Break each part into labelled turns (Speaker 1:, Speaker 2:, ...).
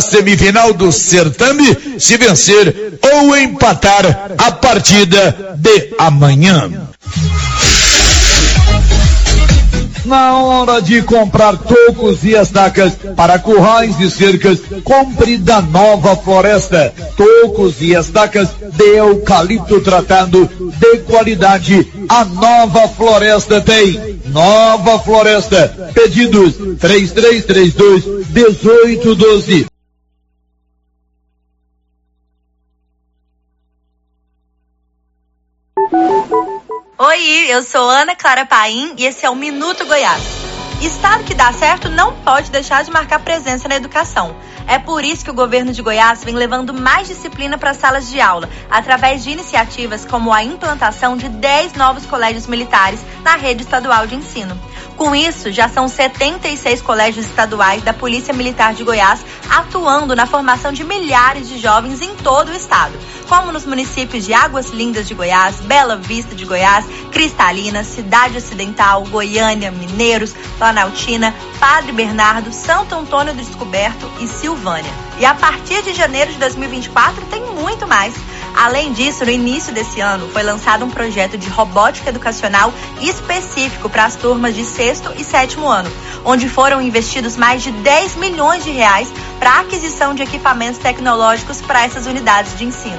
Speaker 1: semifinal do certame se vencer ou empatar a partida de amanhã. Na hora de comprar tocos e estacas para currais e cercas, compre da Nova Floresta. Tocos e estacas de eucalipto tratado de qualidade. A Nova Floresta tem. Nova Floresta. Pedidos 3332 1812.
Speaker 2: Eu sou Ana Clara Paim e esse é o Minuto Goiás. Estado que dá certo não pode deixar de marcar presença na educação. É por isso que o governo de Goiás vem levando mais disciplina para as salas de aula, através de iniciativas como a implantação de 10 novos colégios militares na rede estadual de ensino. Com isso, já são 76 colégios estaduais da Polícia Militar de Goiás atuando na formação de milhares de jovens em todo o estado, como nos municípios de Águas Lindas de Goiás, Bela Vista de Goiás, Cristalina, Cidade Ocidental, Goiânia, Mineiros, Planaltina, Padre Bernardo, Santo Antônio do Descoberto e Silvânia. E a partir de janeiro de 2024 tem muito mais. Além disso, no início desse ano, foi lançado um projeto de robótica educacional específico para as turmas de sexto e sétimo ano, onde foram investidos mais de 10 milhões de reais para a aquisição de equipamentos tecnológicos para essas unidades de ensino.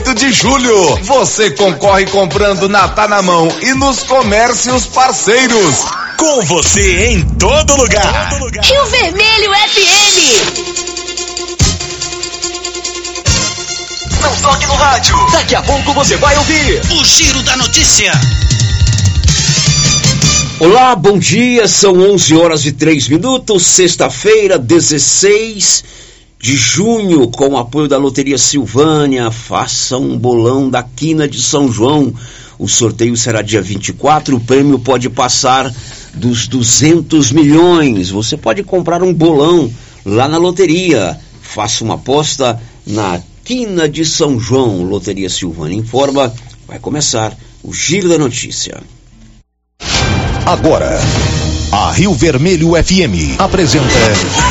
Speaker 3: de julho. Você concorre comprando na Tá na Mão e nos comércios parceiros.
Speaker 4: Com você em todo lugar.
Speaker 5: Rio Vermelho FM.
Speaker 4: Não toque no rádio. Daqui a pouco você vai ouvir
Speaker 6: o Giro da Notícia.
Speaker 7: Olá, bom dia. São 11 horas e 3 minutos, sexta-feira, 16 de junho, com o apoio da Loteria Silvânia, faça um bolão da Quina de São João. O sorteio será dia 24, o prêmio pode passar dos 200 milhões. Você pode comprar um bolão lá na loteria. Faça uma aposta na Quina de São João. Loteria Silvânia informa. Vai começar o Giro da Notícia.
Speaker 8: Agora, a Rio Vermelho FM apresenta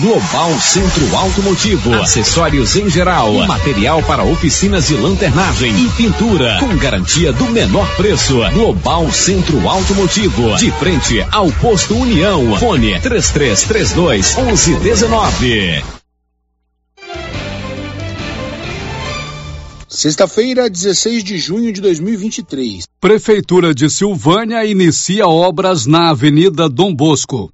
Speaker 9: Global Centro Automotivo, acessórios em geral, material para oficinas de lanternagem e pintura, com garantia do menor preço. Global Centro Automotivo, de frente ao posto União. Fone 3332 1119.
Speaker 10: Sexta-feira, 16 de junho de 2023.
Speaker 11: Prefeitura de Silvânia inicia obras na Avenida Dom Bosco.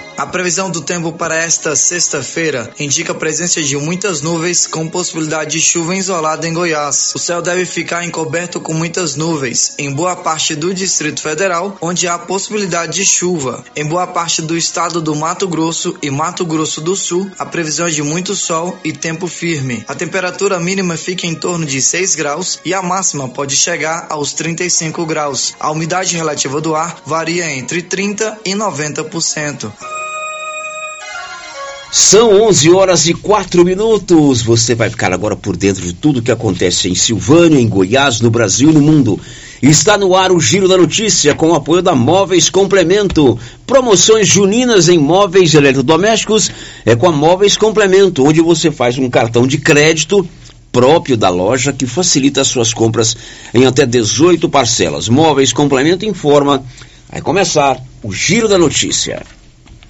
Speaker 12: A previsão do tempo para esta sexta-feira indica a presença de muitas nuvens com possibilidade de chuva isolada em Goiás. O céu deve ficar encoberto com muitas nuvens em boa parte do Distrito Federal, onde há possibilidade de chuva. Em boa parte do estado do Mato Grosso e Mato Grosso do Sul, a previsão é de muito sol e tempo firme. A temperatura mínima fica em torno de 6 graus e a máxima pode chegar aos 35 graus. A umidade relativa do ar varia entre 30 e 90%.
Speaker 7: São 11 horas e 4 minutos. Você vai ficar agora por dentro de tudo que acontece em Silvânia, em Goiás, no Brasil e no mundo. Está no ar o Giro da Notícia com o apoio da Móveis Complemento. Promoções juninas em móveis eletrodomésticos é com a Móveis Complemento, onde você faz um cartão de crédito próprio da loja que facilita as suas compras em até 18 parcelas. Móveis Complemento informa. Vai começar o Giro da Notícia.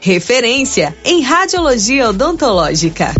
Speaker 13: Referência em radiologia odontológica.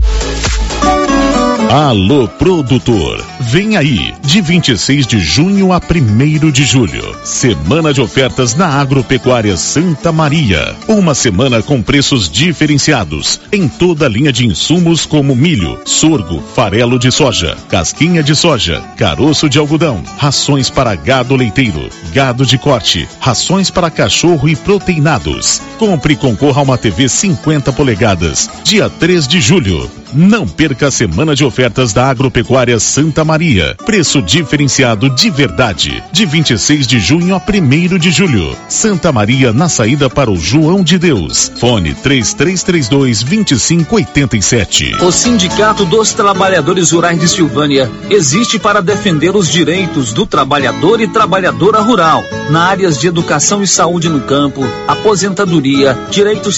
Speaker 8: Alô Produtor, vem aí, de 26 de junho a 1 de julho, semana de ofertas na Agropecuária Santa Maria. Uma semana com preços diferenciados em toda a linha de insumos como milho, sorgo, farelo de soja, casquinha de soja, caroço de algodão, rações para gado leiteiro, gado de corte, rações para cachorro e proteinados. Compre e concorra a uma TV 50 polegadas, dia 3 de julho. Não perca a semana de ofertas da Agropecuária Santa Maria. Preço diferenciado de verdade. De 26 de junho a 1 de julho. Santa Maria na saída para o João de Deus. Fone 3332 2587.
Speaker 14: O Sindicato dos Trabalhadores Rurais de Silvânia existe para defender os direitos do trabalhador e trabalhadora rural na áreas de educação e saúde no campo, aposentadoria, direitos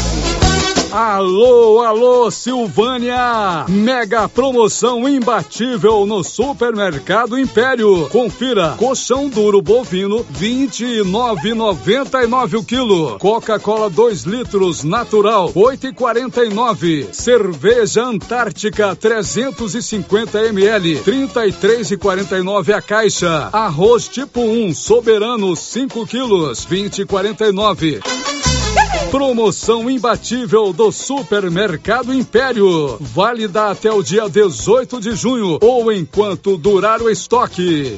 Speaker 11: Alô, alô, Silvânia! Mega promoção imbatível no Supermercado Império. Confira: colchão duro bovino 29,99 o quilo. Coca-Cola 2 litros natural 8,49. Cerveja Antártica 350 ml 33,49 a caixa. Arroz tipo 1 soberano 5 quilos 20,49.
Speaker 15: Promoção imbatível do Supermercado Império. Válida até o dia 18 de junho ou enquanto durar o estoque.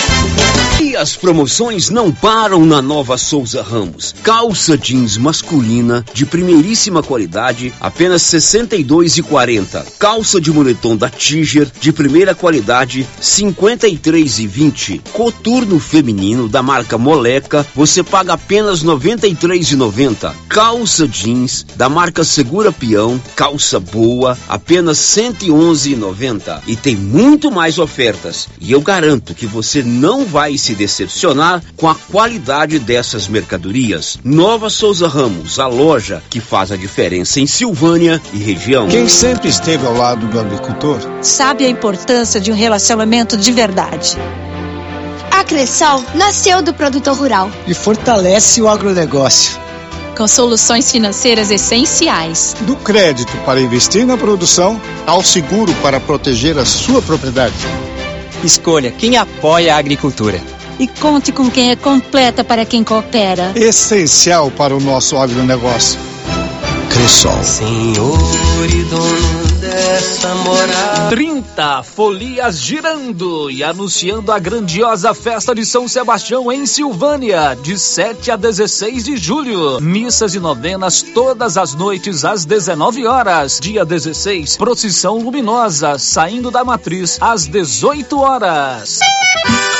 Speaker 7: As promoções não param na Nova Souza Ramos. Calça jeans masculina de primeiríssima qualidade, apenas 62,40. Calça de moletom da Tiger de primeira qualidade, 53,20. Coturno feminino da marca Moleca, você paga apenas 93,90. Calça jeans da marca Segura Peão, calça boa, apenas 111,90. E tem muito mais ofertas. E eu garanto que você não vai se decepcionar com a qualidade dessas mercadorias. Nova Souza Ramos, a loja que faz a diferença em Silvânia e região.
Speaker 16: Quem sempre esteve ao lado do agricultor
Speaker 17: sabe a importância de um relacionamento de verdade.
Speaker 18: A Cressol nasceu do produtor rural
Speaker 16: e fortalece o agronegócio.
Speaker 19: Com soluções financeiras essenciais.
Speaker 16: Do crédito para investir na produção ao seguro para proteger a sua propriedade.
Speaker 20: Escolha quem apoia a agricultura.
Speaker 17: E conte com quem é completa para quem coopera.
Speaker 16: Essencial para o nosso agronegócio.
Speaker 20: Cressol.
Speaker 21: Senhor e dono dessa morada.
Speaker 14: 30 folias girando e anunciando a grandiosa festa de São Sebastião em Silvânia, de 7 a 16 de julho. Missas e novenas todas as noites às 19 horas. Dia 16, procissão luminosa saindo da matriz às 18 horas.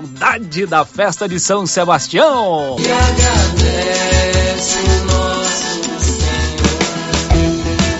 Speaker 14: Saudade da festa de São Sebastião.
Speaker 21: E agradece o nosso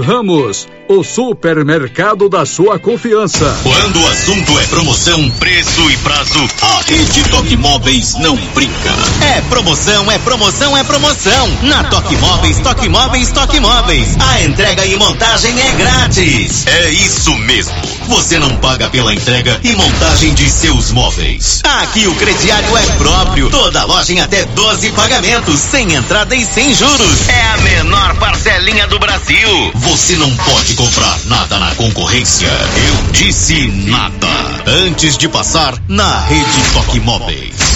Speaker 15: Ramos, o supermercado da sua confiança.
Speaker 6: Quando o assunto é promoção, preço e prazo, a Rede Toque Móveis não brinca. É promoção, é promoção, é promoção. Na Toque Móveis, Toque Móveis, Toque Móveis. A entrega e montagem é grátis. É isso mesmo. Você não paga pela entrega e montagem de seus móveis. Aqui o crediário é próprio. Toda loja em até 12 pagamentos, sem entrada e sem juros. É a menor parcelinha do Brasil. Você não pode comprar nada na concorrência. Eu disse nada. Antes de passar na Rede Toque Móveis.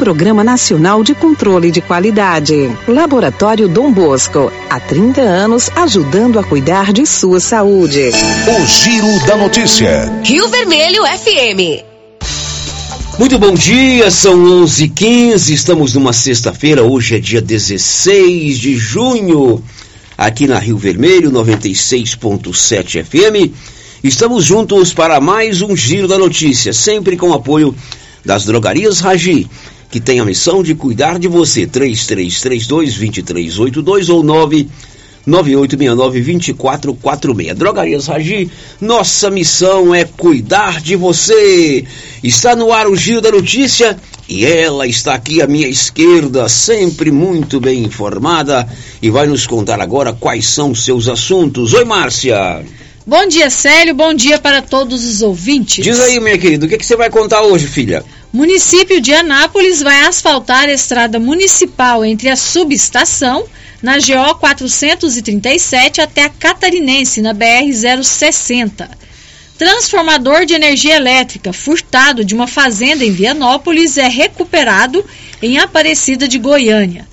Speaker 22: Programa Nacional de Controle de Qualidade. Laboratório Dom Bosco, há 30 anos ajudando a cuidar de sua saúde.
Speaker 5: O Giro da Notícia.
Speaker 22: Rio Vermelho FM.
Speaker 7: Muito bom dia, são 11h15, estamos numa sexta-feira, hoje é dia 16 de junho, aqui na Rio Vermelho, 96.7 FM. Estamos juntos para mais um Giro da Notícia, sempre com apoio das drogarias Ragi, que tem a missão de cuidar de você. 3332-2382 ou 99869-2446. Drogarias Ragi, nossa missão é cuidar de você. Está no ar o Giro da Notícia e ela está aqui à minha esquerda, sempre muito bem informada e vai nos contar agora quais são os seus assuntos. Oi, Márcia.
Speaker 23: Bom dia, Célio. Bom dia para todos os ouvintes.
Speaker 7: Diz aí, minha querida, o que, que você vai contar hoje, filha?
Speaker 23: Município de Anápolis vai asfaltar a estrada municipal entre a subestação, na GO 437, até a Catarinense, na BR 060. Transformador de energia elétrica furtado de uma fazenda em Vianópolis é recuperado em Aparecida de Goiânia.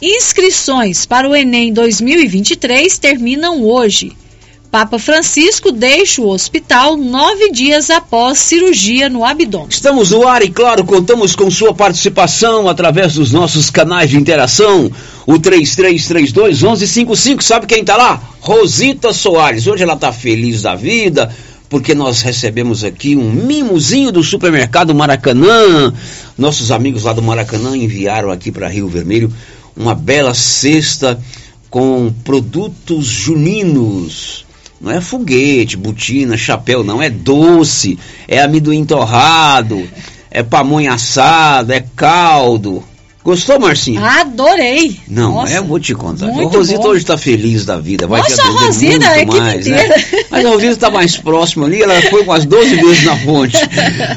Speaker 23: Inscrições para o Enem 2023 terminam hoje. Papa Francisco deixa o hospital nove dias após cirurgia no abdômen.
Speaker 7: Estamos no ar e, claro, contamos com sua participação através dos nossos canais de interação. O 3332-1155, sabe quem está lá? Rosita Soares. Hoje ela está feliz da vida, porque nós recebemos aqui um mimozinho do supermercado Maracanã. Nossos amigos lá do Maracanã enviaram aqui para Rio Vermelho uma bela cesta com produtos juninos. Não é foguete, botina, chapéu, não. É doce, é amendoim torrado, é pamonha assada, é caldo. Gostou, Marcinho?
Speaker 23: Adorei!
Speaker 7: Não,
Speaker 23: Nossa,
Speaker 7: é, eu vou te contar.
Speaker 23: muito
Speaker 7: O Rosita
Speaker 23: bom.
Speaker 7: hoje está feliz da vida. Vai
Speaker 23: Nossa,
Speaker 7: te atender
Speaker 23: Rosita,
Speaker 7: muito
Speaker 23: a equipe
Speaker 7: mais, né? Mas a Rosita está mais próxima ali, ela foi umas 12 vezes na fonte.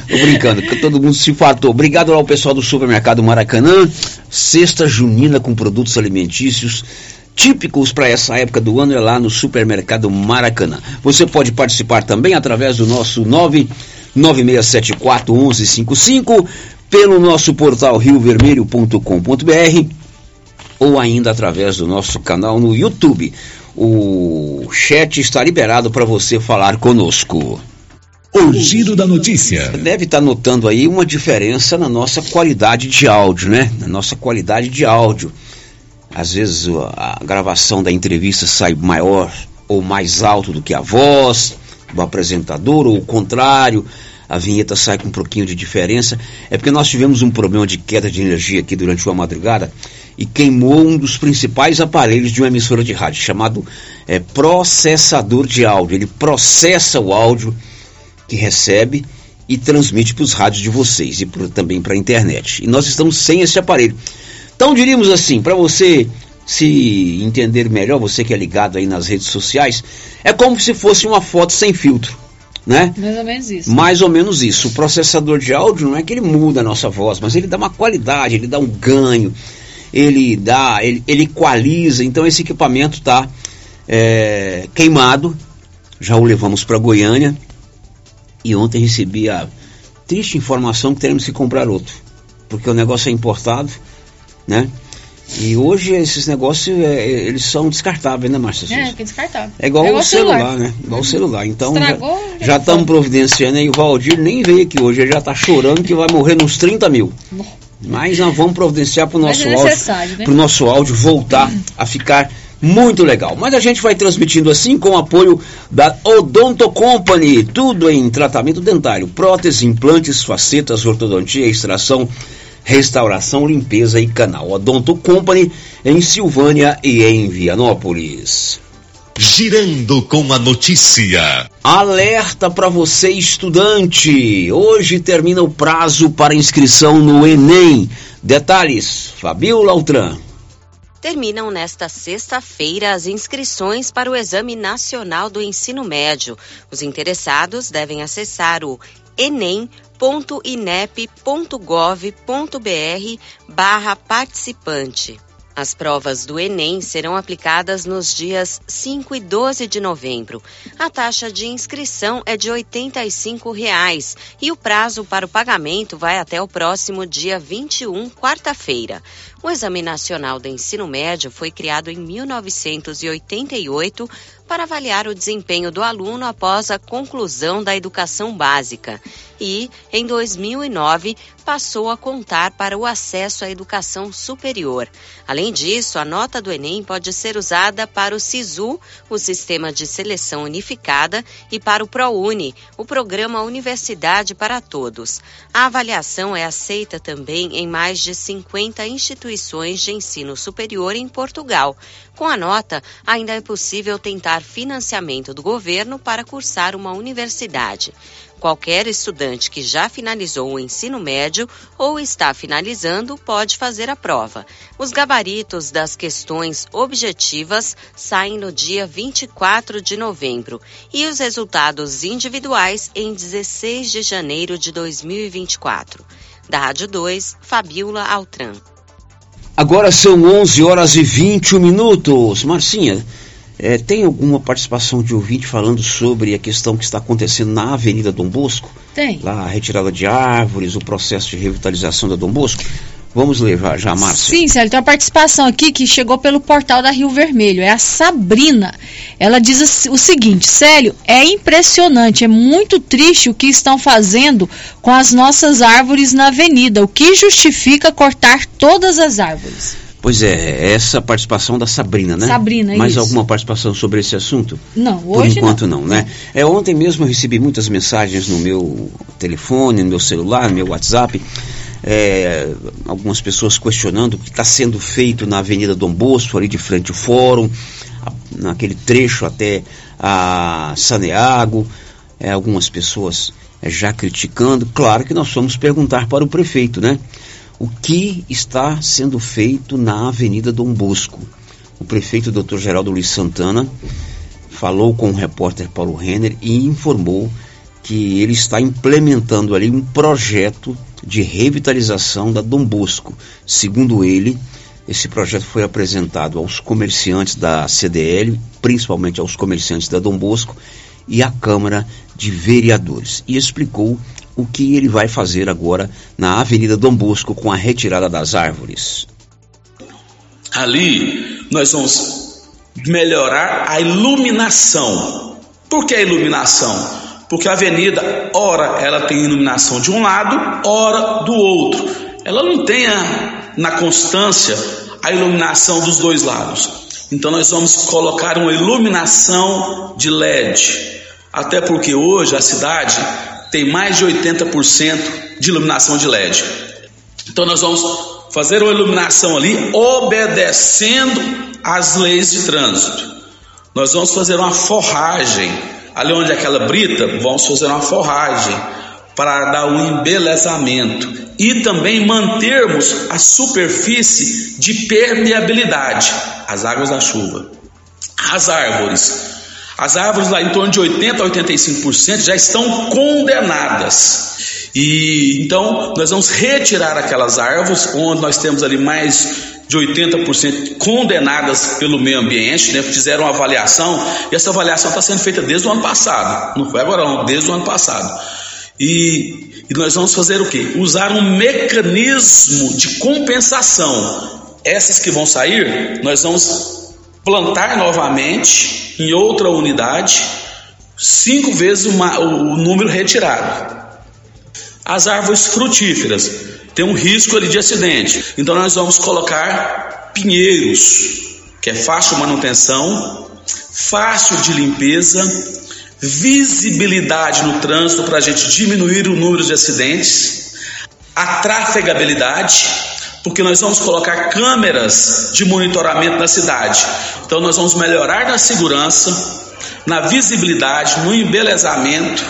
Speaker 7: Tô brincando, que todo mundo se fartou. Obrigado ao pessoal do supermercado Maracanã. Cesta junina com produtos alimentícios típicos para essa época do ano é lá no supermercado Maracanã. Você pode participar também através do nosso 99674 1155, pelo nosso portal riovermelho.com.br ou ainda através do nosso canal no YouTube. O chat está liberado para você falar conosco.
Speaker 5: O Giro da Notícia.
Speaker 7: Você deve estar notando aí uma diferença na nossa qualidade de áudio, né? Na nossa qualidade de áudio. Às vezes a gravação da entrevista sai maior ou mais alto do que a voz do apresentador, ou o contrário, a vinheta sai com um pouquinho de diferença. É porque nós tivemos um problema de queda de energia aqui durante uma madrugada e queimou um dos principais aparelhos de uma emissora de rádio, chamado é, processador de áudio. Ele processa o áudio que recebe e transmite para os rádios de vocês e pro, também para a internet. E nós estamos sem esse aparelho. Então diríamos assim, para você se entender melhor, você que é ligado aí nas redes sociais, é como se fosse uma foto sem filtro, né?
Speaker 23: Mais ou menos isso.
Speaker 7: Mais ou menos isso. O processador de áudio não é que ele muda a nossa voz, mas ele dá uma qualidade, ele dá um ganho, ele dá, ele, ele equaliza. Então esse equipamento está é, queimado. Já o levamos para Goiânia e ontem recebi a triste informação que teremos que comprar outro, porque o negócio é importado, né? E hoje esses negócios é, eles são descartáveis, né, Márcia?
Speaker 23: É, que descartável.
Speaker 7: É igual, o celular, né? Igual o celular. Então já- já estamos providenciando aí. O Valdir nem veio aqui hoje, ele já está chorando que vai morrer nos 30 mil. Mas nós vamos providenciar para o
Speaker 23: Mas
Speaker 7: nosso
Speaker 23: é
Speaker 7: áudio,
Speaker 23: né?
Speaker 7: nosso áudio voltar a ficar muito legal. Mas a gente vai transmitindo assim com o apoio da Odonto Company, tudo em tratamento dentário, prótese, implantes, facetas, ortodontia, extração, restauração, limpeza e canal. Odonto Company em Silvânia e em Vianópolis.
Speaker 5: Girando com a notícia.
Speaker 7: Alerta para você, estudante! Hoje termina o prazo para inscrição no Enem. Detalhes, Fabiola Altran.
Speaker 24: Terminam nesta sexta-feira as inscrições para o Exame Nacional do Ensino Médio. Os interessados devem acessar o enem.inep.gov.br barra participante. As provas do Enem serão aplicadas nos dias 5 e 12 de novembro. A taxa de inscrição é de 85 reais, e o prazo para o pagamento vai até o próximo dia 21, quarta-feira. O Exame Nacional do Ensino Médio foi criado em 1988 para avaliar o desempenho do aluno após a conclusão da educação básica e, em 2009, passou a contar para o acesso à educação superior. Além disso, a nota do Enem pode ser usada para o SISU, o Sistema de Seleção Unificada, e para o ProUni, o Programa Universidade para Todos. A avaliação é aceita também em mais de 50 instituições de ensino superior em Portugal. Com a nota, ainda é possível tentar financiamento do governo para cursar uma universidade. Qualquer estudante que já finalizou o ensino médio ou está finalizando pode fazer a prova. Os gabaritos das questões objetivas saem no dia 24 de novembro e os resultados individuais em 16 de janeiro de 2024. Da Rádio 2, Fabiola Altran.
Speaker 7: Agora são 11 horas e 21 minutos. Marcinha, é, tem alguma participação de ouvinte falando sobre a questão que está acontecendo na Avenida Dom Bosco?
Speaker 23: Tem.
Speaker 7: Lá a retirada de árvores, o processo de revitalização da Dom Bosco. Vamos levar já, Márcia.
Speaker 23: Sim, Célio, tem uma participação aqui que chegou pelo portal da Rio Vermelho. É a Sabrina. Ela diz o seguinte: Célio, é impressionante, é muito triste o que estão fazendo com as nossas árvores na avenida. O que justifica cortar todas as árvores?
Speaker 7: Pois é, essa participação da Sabrina, né?
Speaker 23: Sabrina,
Speaker 7: Mais
Speaker 23: isso.
Speaker 7: alguma participação sobre esse assunto?
Speaker 23: Não,
Speaker 7: Por
Speaker 23: hoje
Speaker 7: enquanto não. né? É, ontem mesmo eu recebi muitas mensagens no meu telefone, no meu celular, no meu WhatsApp. É, algumas pessoas questionando o que está sendo feito na Avenida Dom Bosco, ali de frente ao fórum, naquele trecho até a Saneago. É, algumas pessoas é, já criticando. Claro que nós vamos perguntar para o prefeito, né? O que está sendo feito na Avenida Dom Bosco? O prefeito Dr. Geraldo Luiz Santana falou com o repórter Paulo Renner e informou que ele está implementando ali um projeto de revitalização da Dom Bosco. Segundo ele, esse projeto foi apresentado aos comerciantes da CDL, principalmente aos comerciantes da Dom Bosco, e à Câmara de Vereadores. E explicou o que ele vai fazer agora na Avenida Dom Bosco com a retirada das árvores.
Speaker 25: Ali nós vamos melhorar a iluminação. Por que a iluminação? Porque a avenida, ora ela tem iluminação de um lado, ora do outro. Ela não tem a, na constância a iluminação dos dois lados. Então nós vamos colocar uma iluminação de LED. Até porque hoje a cidade tem mais de 80% de iluminação de LED. Então nós vamos fazer uma iluminação ali obedecendo às leis de trânsito. Nós vamos fazer uma forragem ali onde é aquela brita, vamos fazer uma forragem para dar um embelezamento e também mantermos a superfície de permeabilidade às águas da chuva. As árvores, as árvores lá em torno de 80 a 85% já estão condenadas. E então nós vamos retirar aquelas árvores onde nós temos ali mais de 80% condenadas pelo meio ambiente, né? fizeram uma avaliação e essa avaliação está sendo feita desde o ano passado, não foi agora não, desde o ano passado. E, e nós vamos fazer o quê? Usar um mecanismo de compensação. Essas que vão sair, nós vamos plantar novamente em outra unidade, cinco vezes uma, o, o número retirado. As árvores frutíferas têm um risco ali de acidente, então nós vamos colocar pinheiros, que é fácil manutenção, fácil de limpeza, visibilidade no trânsito para a gente diminuir o número de acidentes, a trafegabilidade, porque nós vamos colocar câmeras de monitoramento na cidade. Então nós vamos melhorar na segurança, na visibilidade, no embelezamento.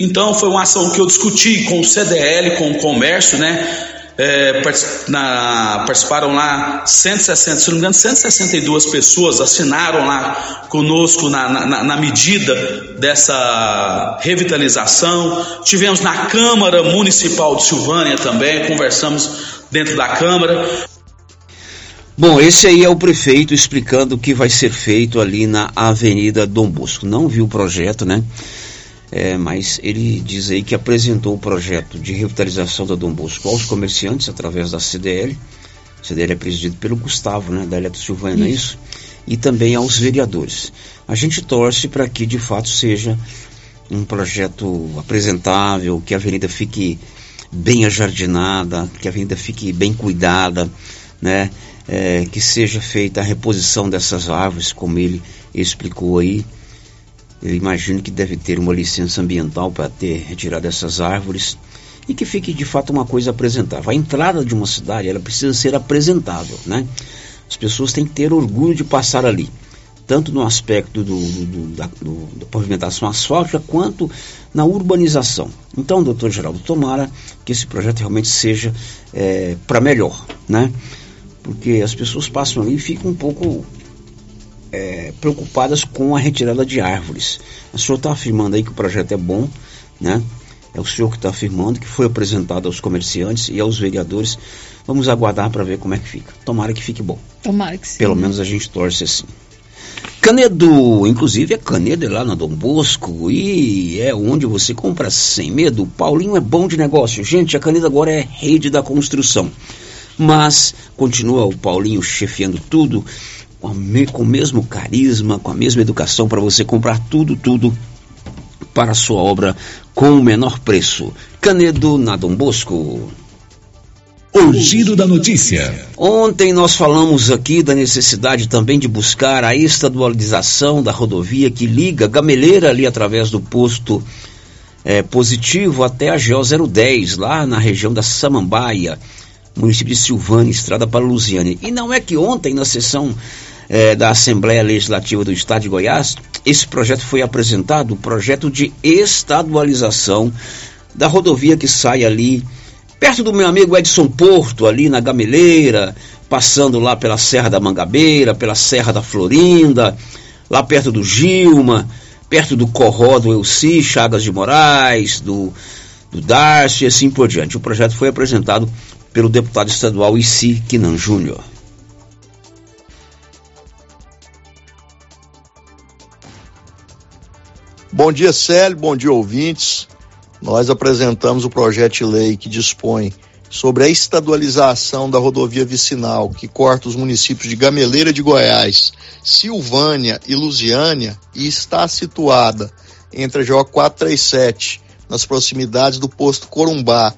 Speaker 25: Então foi uma ação que eu discuti com o CDL, com o comércio, né? É, na, participaram lá 160, se não me engano, 162 pessoas assinaram lá conosco na, na, na, medida dessa revitalização. Tivemos na Câmara Municipal de Silvânia também, conversamos dentro da Câmara.
Speaker 7: Bom, esse aí é o prefeito explicando o que vai ser feito ali na Avenida Dom Bosco. Não viu o projeto, né? É, mas ele diz aí que apresentou o projeto de revitalização da Dom Bosco aos comerciantes através da CDL O CDL é presidido pelo Gustavo, né, da Eletro Silvânia, não é isso? E também aos vereadores. A gente torce para que de fato seja um projeto apresentável, que a avenida fique bem ajardinada, que a avenida fique bem cuidada, né? É, que seja feita a reposição dessas árvores, como ele explicou aí. Eu imagino que deve ter uma licença ambiental para ter retirado essas árvores e que fique de fato uma coisa apresentável. A entrada de uma cidade ela precisa ser apresentável, né? As pessoas têm que ter orgulho de passar ali, tanto no aspecto do, do, da, do, da pavimentação asfáltica quanto na urbanização. Então, doutor Geraldo, tomara que esse projeto realmente seja é, para melhor, né? Porque as pessoas passam ali e ficam um pouco é, preocupadas com a retirada de árvores. O senhor está afirmando aí que o projeto é bom, né? É o senhor que está afirmando que foi apresentado aos comerciantes e aos vereadores. Vamos aguardar para ver como é que fica. Tomara que fique bom.
Speaker 23: Tomara que sim.
Speaker 7: Pelo menos a gente torce assim. Canedo, inclusive é Canedo é lá na Dom Bosco e é onde você compra sem medo. Paulinho é bom de negócio. Gente, a Canedo agora é rede da construção. Mas continua o Paulinho chefiando tudo com, me, com o mesmo carisma, com a mesma educação para você comprar tudo, tudo para a sua obra com o menor preço. Canedo na Dom Bosco.
Speaker 5: O giro da notícia.
Speaker 7: Ontem nós falamos aqui da necessidade também de buscar a estadualização da rodovia que liga Gameleira ali através do posto é, positivo até a GO 010, lá na região da Samambaia, município de Silvânia, estrada para Lusiane. E não é que ontem, na sessão é, da Assembleia Legislativa do Estado de Goiás, esse projeto foi apresentado, o projeto de estadualização da rodovia que sai ali perto do meu amigo Edson Porto, ali na Gameleira, passando lá pela Serra da Mangabeira, pela Serra da Florinda, lá perto do Gilma, perto do Corró do Elci, Chagas de Moraes, do, do e assim por diante. O projeto foi apresentado pelo deputado estadual Issi Quinan Júnior.
Speaker 26: Bom dia, Célio, bom dia, ouvintes. Nós apresentamos o projeto de lei que dispõe sobre a estadualização da rodovia vicinal que corta os municípios de Gameleira de Goiás, Silvânia e Lusiânia e está situada entre a GO 437, nas proximidades do posto Corumbá,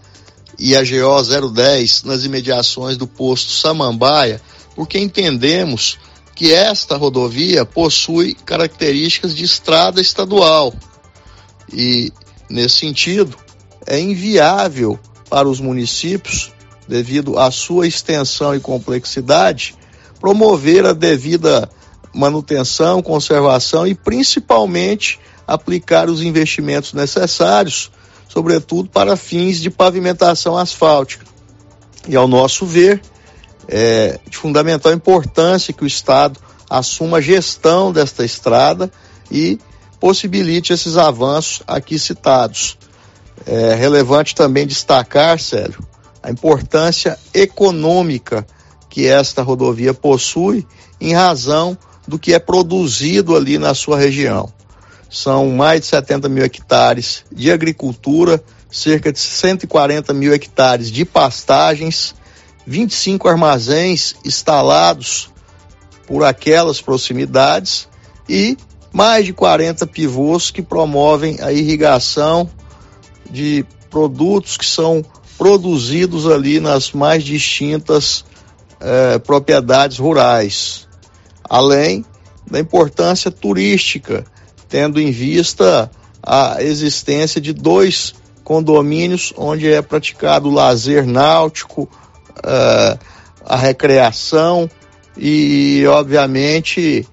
Speaker 26: e a GO 010, nas imediações do posto Samambaia, porque entendemos que esta rodovia possui características de estrada estadual. E Nesse sentido, é inviável para os municípios, devido à sua extensão e complexidade, promover a devida manutenção, conservação e principalmente aplicar os investimentos necessários, sobretudo para fins de pavimentação asfáltica. E ao nosso ver, é de fundamental importância que o Estado assuma a gestão desta estrada e possibilite esses avanços aqui citados. É relevante também destacar, Célio, a importância econômica que esta rodovia possui em razão do que é produzido ali na sua região. São mais de 70 mil hectares de agricultura, cerca de 140 mil hectares de pastagens, 25 armazéns instalados por aquelas proximidades e mais de 40 pivôs que promovem a irrigação de produtos que são produzidos ali nas mais distintas eh, propriedades rurais, além da importância turística, tendo em vista a existência de dois condomínios onde é praticado lazer náutico, eh, a recreação e, obviamente,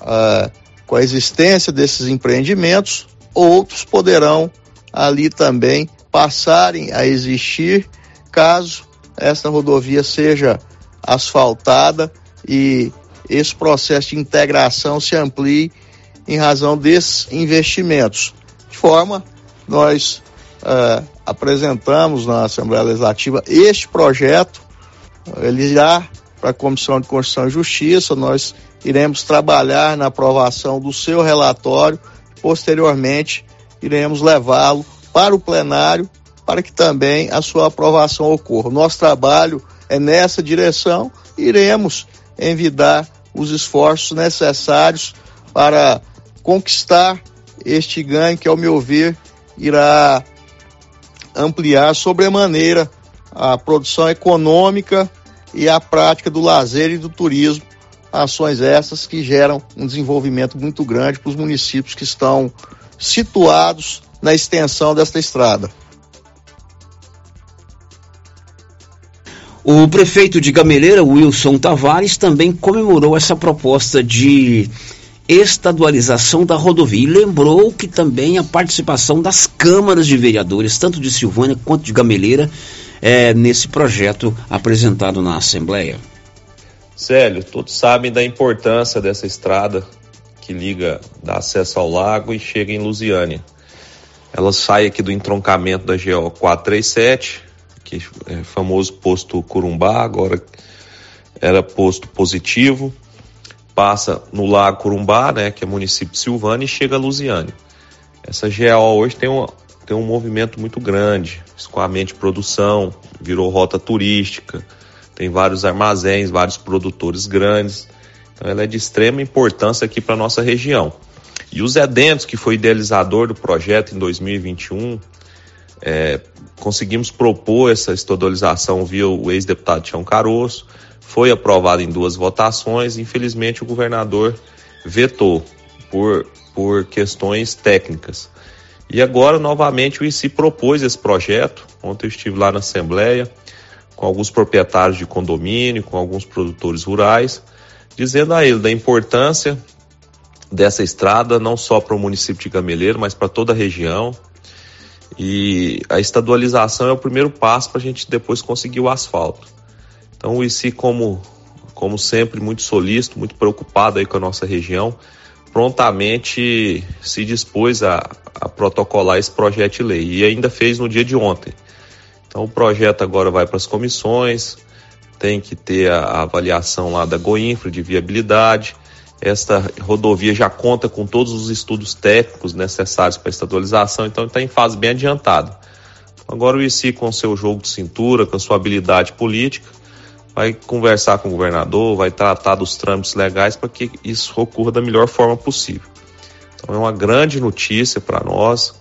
Speaker 26: uh, com a existência desses empreendimentos, outros poderão ali também passarem a existir caso esta rodovia seja asfaltada e esse processo de integração se amplie em razão desses investimentos. De forma, nós uh, apresentamos na Assembleia Legislativa este projeto, ele irá para a Comissão de Constituição e Justiça, nós iremos trabalhar na aprovação do seu relatório, posteriormente iremos levá-lo para o plenário para que também a sua aprovação ocorra. Nosso trabalho é nessa direção, iremos envidar os esforços necessários para conquistar este ganho que, ao meu ver, irá ampliar sobremaneira a produção econômica e a prática do lazer e do turismo, ações essas que geram um desenvolvimento muito grande para os municípios que estão situados na extensão desta estrada.
Speaker 7: O prefeito de Gameleira, Wilson Tavares, também comemorou essa proposta de estadualização da rodovia e lembrou que também a participação das câmaras de vereadores, tanto de Silvânia quanto de Gameleira, é, nesse projeto apresentado na Assembleia.
Speaker 27: Célio, todos sabem da importância dessa estrada que liga, dá acesso ao lago e chega em Lusiânia. Ela sai aqui do entroncamento da GO 437, que é famoso posto Curumbá, agora era posto positivo, passa no Lago Curumbá, né, que é município de Silvânia, e chega a Lusiânia. Essa GO hoje tem um, tem um movimento muito grande, escoamento de produção, virou rota turística, tem vários armazéns, vários produtores grandes. Então ela é de extrema importância aqui para nossa região. E o Zé Dentes, que foi idealizador do projeto em 2021, é, conseguimos propor essa estadualização via o ex-deputado Tião Caroço, foi aprovado em duas votações, infelizmente o governador vetou por, por questões técnicas. E agora, novamente, o ICI propôs esse projeto. Ontem eu estive lá na Assembleia com alguns proprietários de condomínio, com alguns produtores rurais, dizendo a ele da importância dessa estrada, não só para o município de Gameleiro, mas para toda a região. E a estadualização é o primeiro passo para a gente depois conseguir o asfalto. Então o ICI, como, como sempre, muito solícito, muito preocupado aí com a nossa região, prontamente se dispôs a, a protocolar esse projeto de lei e ainda fez no dia de ontem. Então o projeto agora vai para as comissões, tem que ter a, a avaliação lá da Goinfra de viabilidade. Esta rodovia já conta com todos os estudos técnicos necessários para a estadualização, então está em fase bem adiantada. Agora o ICI, com seu jogo de cintura, com sua habilidade política, vai conversar com o governador, vai tratar dos trâmites legais para que isso ocorra da melhor forma possível. Então é uma grande notícia para nós.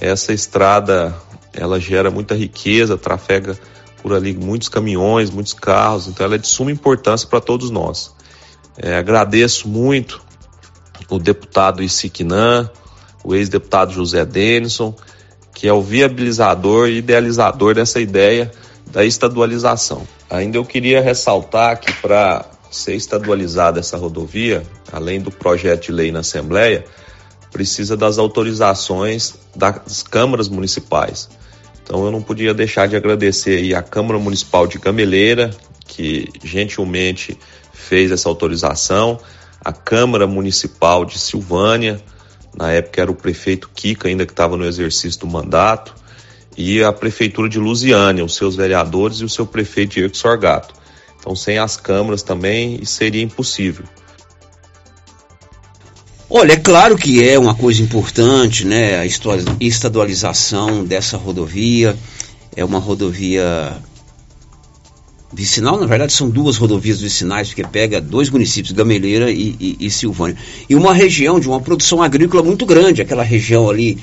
Speaker 27: Essa estrada ela gera muita riqueza, trafega por ali muitos caminhões, muitos carros, então ela é de suma importância para todos nós. É, agradeço muito o deputado Isiquinã, o ex-deputado José Denison, que é o viabilizador e idealizador dessa ideia da estadualização. Ainda eu queria ressaltar que para ser estadualizada essa rodovia, além do projeto de lei na Assembleia, precisa das autorizações das câmaras municipais. Então eu não podia deixar de agradecer aí a Câmara Municipal de Gameleira, que gentilmente fez essa autorização, a Câmara Municipal de Silvânia, na época era o prefeito Kika ainda que estava no exercício do mandato, e a Prefeitura de Lusiânia, os seus vereadores e o seu prefeito Diego Sorgato. Então, sem as câmaras também seria impossível.
Speaker 7: Olha, é claro que é uma coisa importante, né? A estadualização dessa rodovia. É uma rodovia vicinal, na verdade são duas rodovias vicinais, porque pega dois municípios, Gameleira e, e, e Silvânia. E uma região de uma produção agrícola muito grande, aquela região ali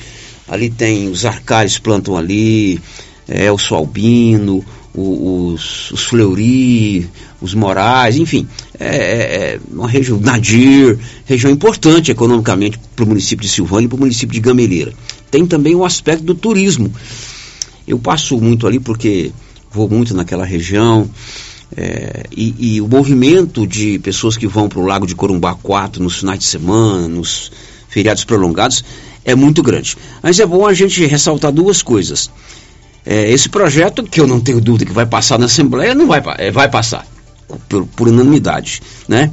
Speaker 7: Ali tem os arcários plantam ali, é, o Sualbino, os, os Fleury, os Morais, enfim, é, é, é uma região, Nadir, região importante economicamente para o município de Silvânia e para o município de Gameleira. Tem também o aspecto do turismo. Eu passo muito ali porque vou muito naquela região, é, e, e, o movimento de pessoas que vão para o Lago de Corumbá 4 nos finais de semana, nos feriados prolongados, é muito grande. Mas é bom a gente ressaltar duas coisas. É, esse projeto, que eu não tenho dúvida que vai passar na Assembleia, não vai, é, vai passar, por, por unanimidade. Né?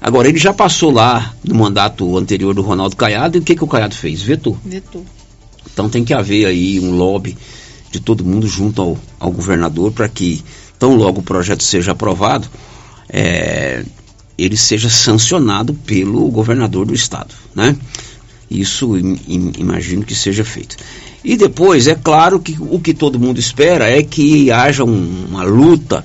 Speaker 7: Agora, ele já passou lá no mandato anterior do Ronaldo Caiado, e o que, que o Caiado fez? Vetou.
Speaker 23: Vetou.
Speaker 7: Então tem que haver aí um lobby de todo mundo junto ao, ao governador para que, tão logo o projeto seja aprovado, é, ele seja sancionado pelo governador do estado, né? Isso imagino que seja feito. E depois, é claro que o que todo mundo espera é que haja um, uma luta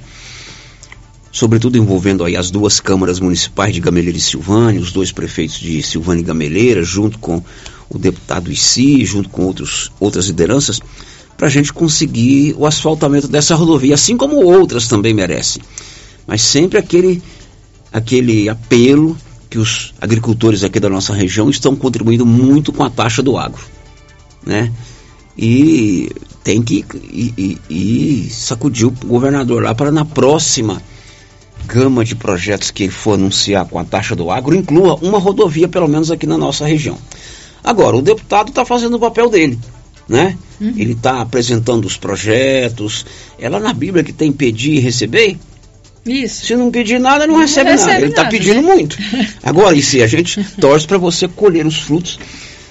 Speaker 7: sobretudo envolvendo aí as duas câmaras municipais de Gameleira e Silvânia, os dois prefeitos de Silvânia e Gameleira, junto com o deputado ICI, junto com outros, outras lideranças, para a gente conseguir o asfaltamento dessa rodovia, assim como outras também merecem. Mas sempre aquele, aquele apelo que os agricultores aqui da nossa região estão contribuindo muito com a taxa do agro, né? E tem que e, sacudir o governador lá para na próxima gama de projetos que ele for anunciar com a taxa do agro inclua uma rodovia pelo menos aqui na nossa região. Agora o deputado está fazendo o papel dele, né? Uhum. Ele está apresentando os projetos. É lá na Bíblia que tem pedir e receber.
Speaker 23: Isso.
Speaker 7: Se não pedir nada, não, não recebe, recebe, nada. Ele está pedindo né? muito. Agora, e se a gente torce para você colher os frutos,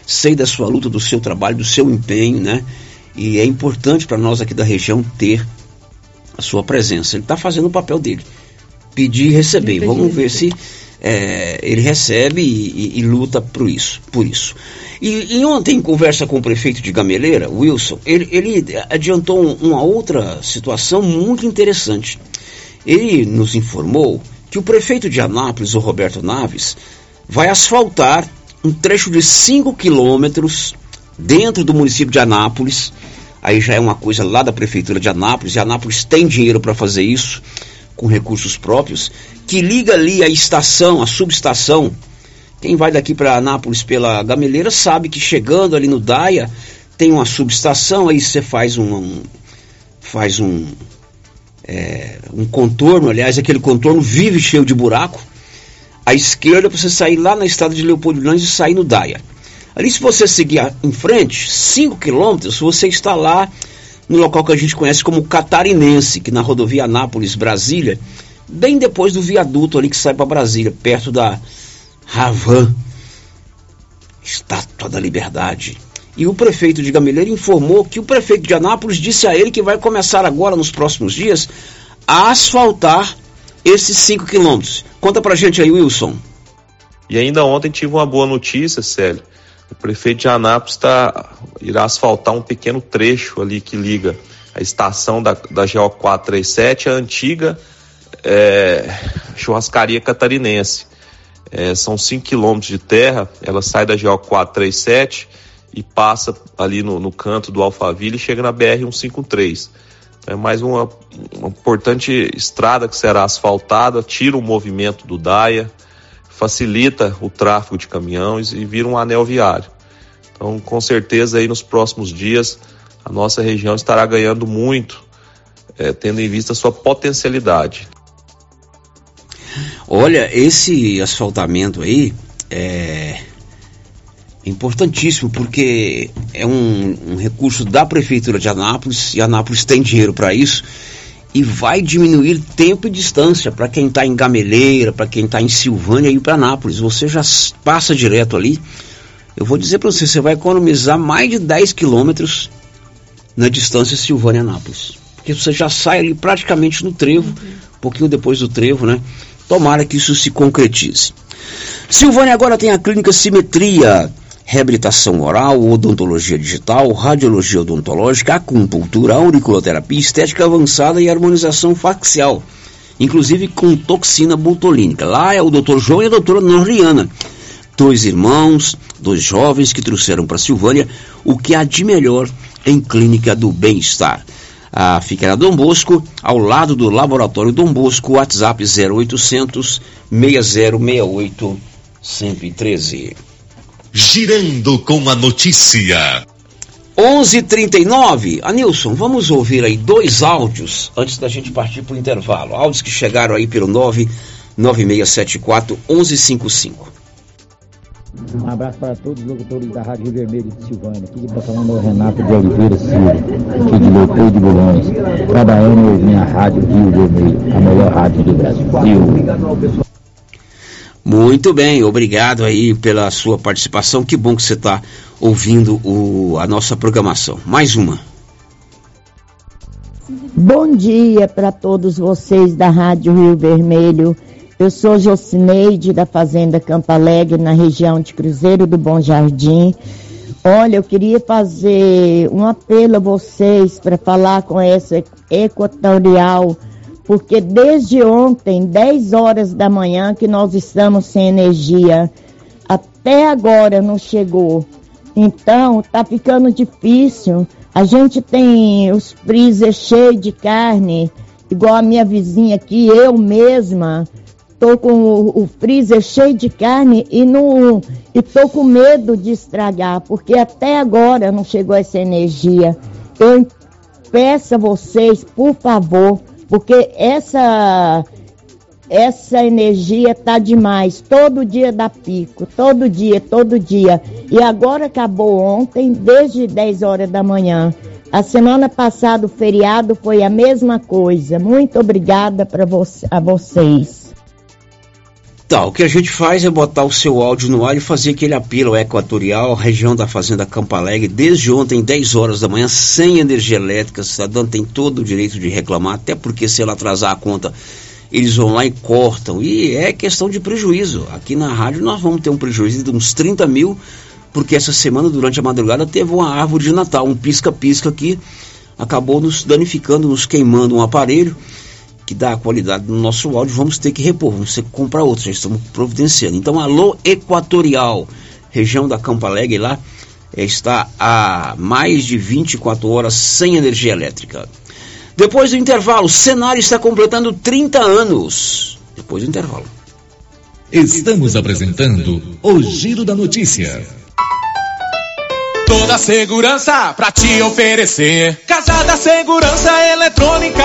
Speaker 7: sei da sua luta, do seu trabalho, do seu empenho, né? E é importante para nós aqui da região ter a sua presença. Ele está fazendo o papel dele. Pedir e receber. Vamos ver se é, ele recebe e, e, e, luta por isso. Por isso. E, e, ontem, em conversa com o prefeito de Gameleira, Wilson, ele, ele adiantou um, uma outra situação muito interessante. Ele nos informou que o prefeito de Anápolis, o Roberto Naves, vai asfaltar um trecho de 5 quilômetros dentro do município de Anápolis. Aí já é uma coisa lá da prefeitura de Anápolis, e Anápolis tem dinheiro para fazer isso, com recursos próprios, que liga ali a estação, a subestação. Quem vai daqui para Anápolis pela Gameleira sabe que chegando ali no Daia tem uma subestação, aí você faz um, um faz um é, um contorno, aliás, aquele contorno vive cheio de buraco. À esquerda, para você sair lá na estrada de Leopoldo Lange e sair no Daia. Ali, se você seguir em frente, 5 quilômetros, você está lá no local que a gente conhece como Catarinense, que na rodovia Anápolis-Brasília, bem depois do viaduto ali que sai para Brasília, perto da Ravan, Estátua da Liberdade. E o prefeito de Gameleira informou que o prefeito de Anápolis disse a ele que vai começar agora, nos próximos dias, a asfaltar esses 5 quilômetros. Conta pra gente aí, Wilson.
Speaker 27: E ainda ontem tive uma boa notícia, Célio. O prefeito de Anápolis tá, irá asfaltar um pequeno trecho ali que liga a estação da, da GO 437 à antiga é, churrascaria catarinense. É, são 5 quilômetros de terra, ela sai da GO 437 e passa ali no, no canto do Alphaville e chega na BR-153. É mais uma, uma, importante estrada que será asfaltada, tira o movimento do DAIA, facilita o tráfego de caminhões e vira um anel viário. Então, com certeza, aí nos próximos dias, a nossa região estará ganhando muito, é, tendo em vista a sua potencialidade.
Speaker 7: Olha, esse asfaltamento aí é importantíssimo porque é um, um, recurso da prefeitura de Anápolis e Anápolis tem dinheiro para isso e vai diminuir tempo e distância para quem está em Gameleira, para quem está em Silvânia e para Anápolis. Você já passa direto ali. Eu vou dizer para você, você vai economizar mais de 10 quilômetros na distância Silvânia-Anápolis. Porque você já sai ali praticamente no trevo, um pouquinho depois do trevo, né? Tomara que isso se concretize. Silvânia agora tem a clínica Simetria reabilitação oral, odontologia digital, radiologia odontológica, acupuntura, auriculoterapia, estética avançada e harmonização facial, inclusive com toxina botulínica. Lá é o Dr. João e a doutora Norriana, dois irmãos, dois jovens que trouxeram para Silvânia o que há de melhor em clínica do bem-estar. Ah, fica na Dom Bosco, ao lado do Laboratório Dom Bosco, WhatsApp 0800 6068 113
Speaker 5: girando com a notícia.
Speaker 7: 11:39. Anilson, vamos ouvir aí dois áudios antes da gente partir para o intervalo. Áudios que chegaram aí pelo 99674 1155.
Speaker 28: Um abraço para todos os locutores da Rádio Rio Vermelho de Silvânia. Aqui de falando é o Renato de Oliveira Silva, aqui de Leopoldo de Bulhões, trabalhando na Rádio Rio Vermelho, a melhor rádio do Brasil.
Speaker 7: Muito bem, obrigado aí pela sua participação. Que bom que você está ouvindo o, a nossa programação. Mais uma.
Speaker 29: Bom dia para todos vocês da Rádio Rio Vermelho. Eu sou Jocineide da Fazenda Campo Alegre, na região de Cruzeiro do Bom Jardim. Olha, eu queria fazer um apelo a vocês para falar com essa Equatorial porque desde ontem, 10 horas da manhã, que nós estamos sem energia, até agora não chegou. Então, tá ficando difícil. A gente tem os freezer cheios de carne, igual a minha vizinha aqui, eu mesma. Tô com o, freezer cheio de carne e não e tô com medo de estragar, porque até agora não chegou essa energia. Eu peço a vocês, por favor, porque essa essa energia tá demais. Todo dia dá pico, todo dia, todo dia. E agora acabou ontem, desde 10 horas da manhã. A semana passada o feriado foi a mesma coisa. Muito obrigada para vo a vocês.
Speaker 7: Tá, o que a gente faz é botar o seu áudio no ar e fazer aquele apelo equatorial, região da Fazenda Campo Alegre, desde ontem, 10 horas da manhã, sem energia elétrica. O cidadão tem todo o direito de reclamar, até porque se ela atrasar a conta, eles vão lá e cortam. E é questão de prejuízo. Aqui na rádio nós vamos ter um prejuízo de uns 30 mil, porque essa semana, durante a madrugada, teve uma árvore de Natal, um pisca-pisca que acabou nos danificando, nos queimando um aparelho que dá a qualidade do nosso áudio, vamos ter que repor, vamos ter que comprar outro, já estamos providenciando. Então, alô Equatorial, região da Campo Alegre lá, está há mais de 24 horas sem energia elétrica. Depois do intervalo, o cenário está completando 30 anos. Depois do intervalo.
Speaker 30: Estamos apresentando o Giro da Notícia.
Speaker 31: Toda segurança pra te oferecer. Casa da Segurança Eletrônica.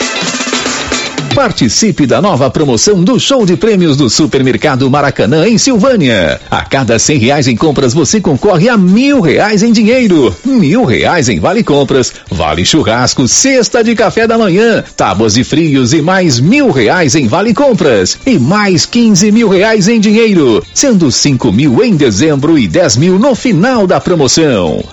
Speaker 9: Participe da nova promoção do show de prêmios do Supermercado Maracanã em Silvânia. A cada cem reais em compras você concorre a mil reais em dinheiro, mil reais em vale compras, vale churrasco, cesta de café da manhã, tábuas de frios e mais mil reais em vale compras e mais quinze mil reais em dinheiro, sendo cinco mil em dezembro e dez mil no final da promoção.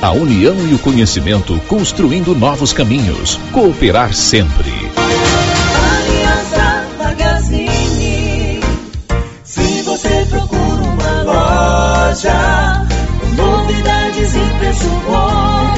Speaker 9: a união e o conhecimento construindo novos caminhos. Cooperar sempre.
Speaker 32: Aliança Magazine. Se você procura uma loja, novidades e preço bom,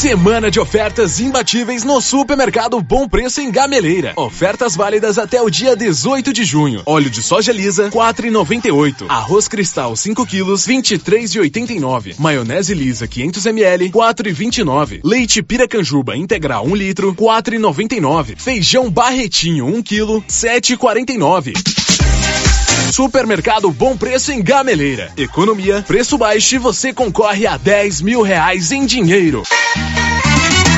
Speaker 33: Semana de ofertas imbatíveis no Supermercado Bom Preço em Gameleira. Ofertas válidas até o dia 18 de junho. Óleo de soja lisa, 4,98. Arroz cristal, 5 quilos, 23,89. Maionese lisa, 500 ml, 4,29. Leite piracanjuba integral, 1 litro, 4,99. Feijão barretinho, 1 quilo, 7,49. Supermercado Bom Preço em Gameleira. Economia, preço baixo e você concorre a 10 mil reais em dinheiro.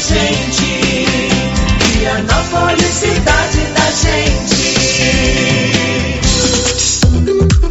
Speaker 32: gente. Vianópolis, cidade da gente.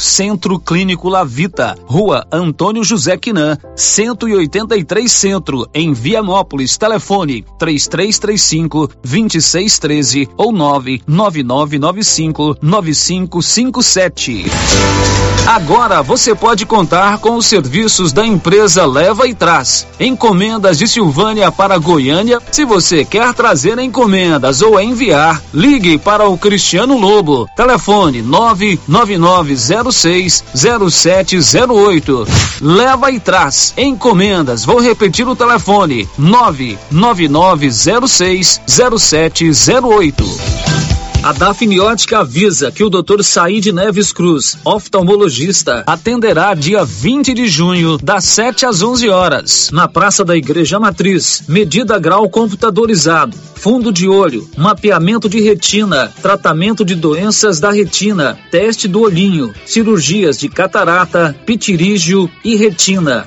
Speaker 14: Centro Clínico Lavita, Rua Antônio José Quinan, 183 Centro, em Vianópolis. Telefone 3335 2613 ou 99995 9557. Agora você pode contar com os serviços da empresa Leva e Traz. Encomendas de Silvânia para Goiânia. Se você quer trazer encomendas ou enviar, ligue para o Cristiano Lobo. Telefone 99906 0708. Leva e Traz. Encomendas. Vou repetir o telefone: 99906 0708. A Dafniótica avisa que o Dr. Saíde Neves Cruz, oftalmologista, atenderá dia 20 de junho, das 7 às 11 horas, na Praça da Igreja Matriz. Medida grau computadorizado, fundo de olho, mapeamento de retina, tratamento de doenças da retina, teste do olhinho, cirurgias de catarata, pitirígio e retina.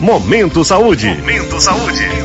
Speaker 34: Momento Saúde. Momento Saúde.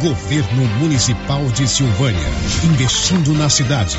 Speaker 35: Governo Municipal de Silvânia. Investindo na cidade,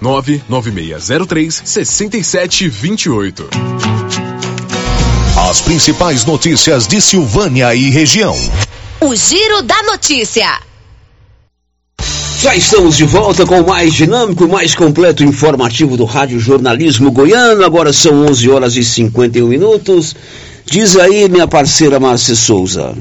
Speaker 33: 99603 6728.
Speaker 35: As principais notícias de Silvânia e região.
Speaker 36: O Giro da Notícia.
Speaker 7: Já estamos de volta com o mais dinâmico, mais completo informativo do Rádio Jornalismo Goiano. Agora são 11 horas e 51 minutos. Diz aí, minha parceira Márcia Souza.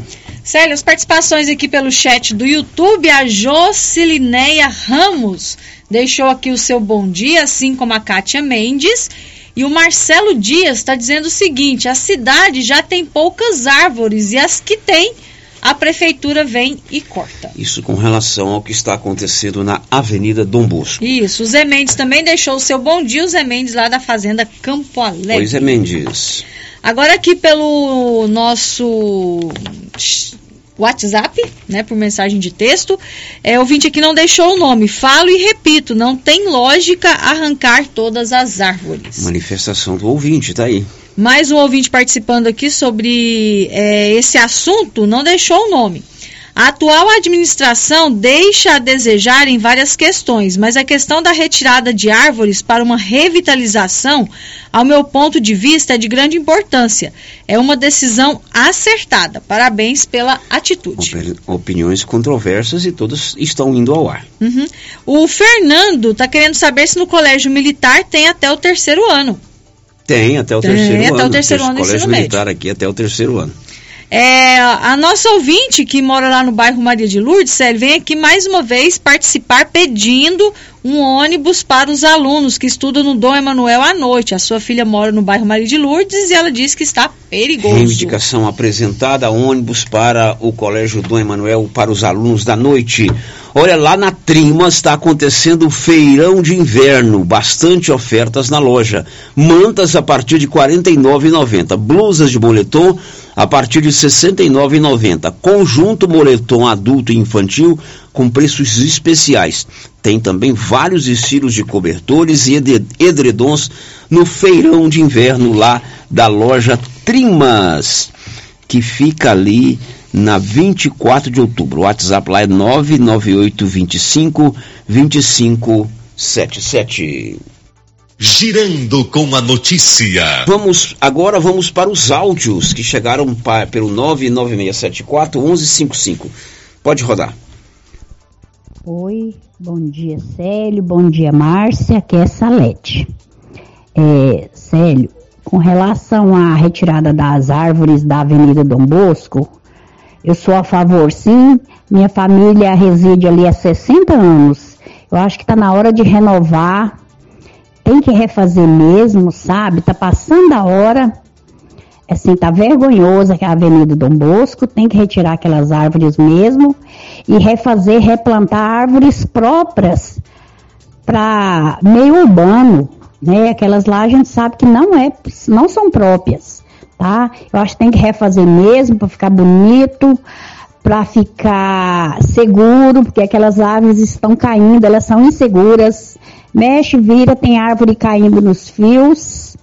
Speaker 23: Célio, as participações aqui pelo chat do YouTube, a Jocilineia Ramos deixou aqui o seu bom dia, assim como a Kátia Mendes. E o Marcelo Dias está dizendo o seguinte: a cidade já tem poucas árvores e as que tem, a prefeitura vem e corta.
Speaker 7: Isso com relação ao que está acontecendo na Avenida Dom Bosco.
Speaker 23: Isso, o Zé Mendes também deixou o seu bom dia, o Zé Mendes lá da Fazenda Campo Alegre.
Speaker 7: Pois é, Mendes.
Speaker 23: Agora aqui pelo nosso WhatsApp, né, por mensagem de texto, é, o ouvinte aqui não deixou o nome. Falo e repito, não tem lógica arrancar todas as árvores.
Speaker 7: Manifestação do ouvinte, tá aí.
Speaker 23: Mais um ouvinte participando aqui sobre é, esse assunto, não deixou o nome. A atual administração deixa a desejar em várias questões, mas a questão da retirada de árvores para uma revitalização, ao meu ponto de vista, é de grande importância. É uma decisão acertada. Parabéns pela atitude.
Speaker 7: Opiniões controversas e todas estão indo ao ar.
Speaker 23: Uhum. O Fernando está querendo saber se no colégio militar tem até o terceiro ano.
Speaker 7: Tem até o
Speaker 23: Tem,
Speaker 7: terceiro
Speaker 23: até o
Speaker 7: ano.
Speaker 23: terceiro ano do
Speaker 7: Colégio militar aqui até o terceiro ano.
Speaker 23: É, a nossa ouvinte que mora lá no bairro Maria de Lourdes, Célio, vem aqui mais uma vez participar pedindo um ônibus para os alunos que estudam no Dom Emanuel à noite. A sua filha mora no bairro Maria de Lourdes e ela diz que está perigoso.
Speaker 7: Reivindicação apresentada, ônibus para o Colégio Dom Emanuel para os alunos da noite. Olha, lá na Trimas está acontecendo o feirão de inverno, bastante ofertas na loja. Mantas a partir de R$ 49,90. Blusas de moletom a partir de R$ 69,90. Conjunto moletom adulto e infantil com preços especiais. Tem também vários estilos de cobertores e ed- edredons no feirão de inverno lá da loja Trimas, que fica ali na 24 de outubro. O WhatsApp lá é 99825 2577.
Speaker 35: Girando com a notícia.
Speaker 7: Vamos agora vamos para os áudios que chegaram pa- pelo 99674 1155. Pode rodar.
Speaker 37: Oi, bom dia Célio, bom dia Márcia, aqui é Salete. É, Célio, com relação à retirada das árvores da Avenida Dom Bosco, eu sou a favor sim, minha família reside ali há 60 anos. Eu acho que está na hora de renovar, tem que refazer mesmo, sabe? Tá passando a hora. Assim, tá vergonhoso que a Avenida Dom Bosco, tem que retirar aquelas árvores mesmo e refazer, replantar árvores próprias para meio urbano, né? Aquelas lá a gente sabe que não é, não são próprias, tá? Eu acho que tem que refazer mesmo para ficar bonito, para ficar seguro, porque aquelas árvores estão caindo, elas são inseguras. Mexe, vira, tem árvore caindo nos fios,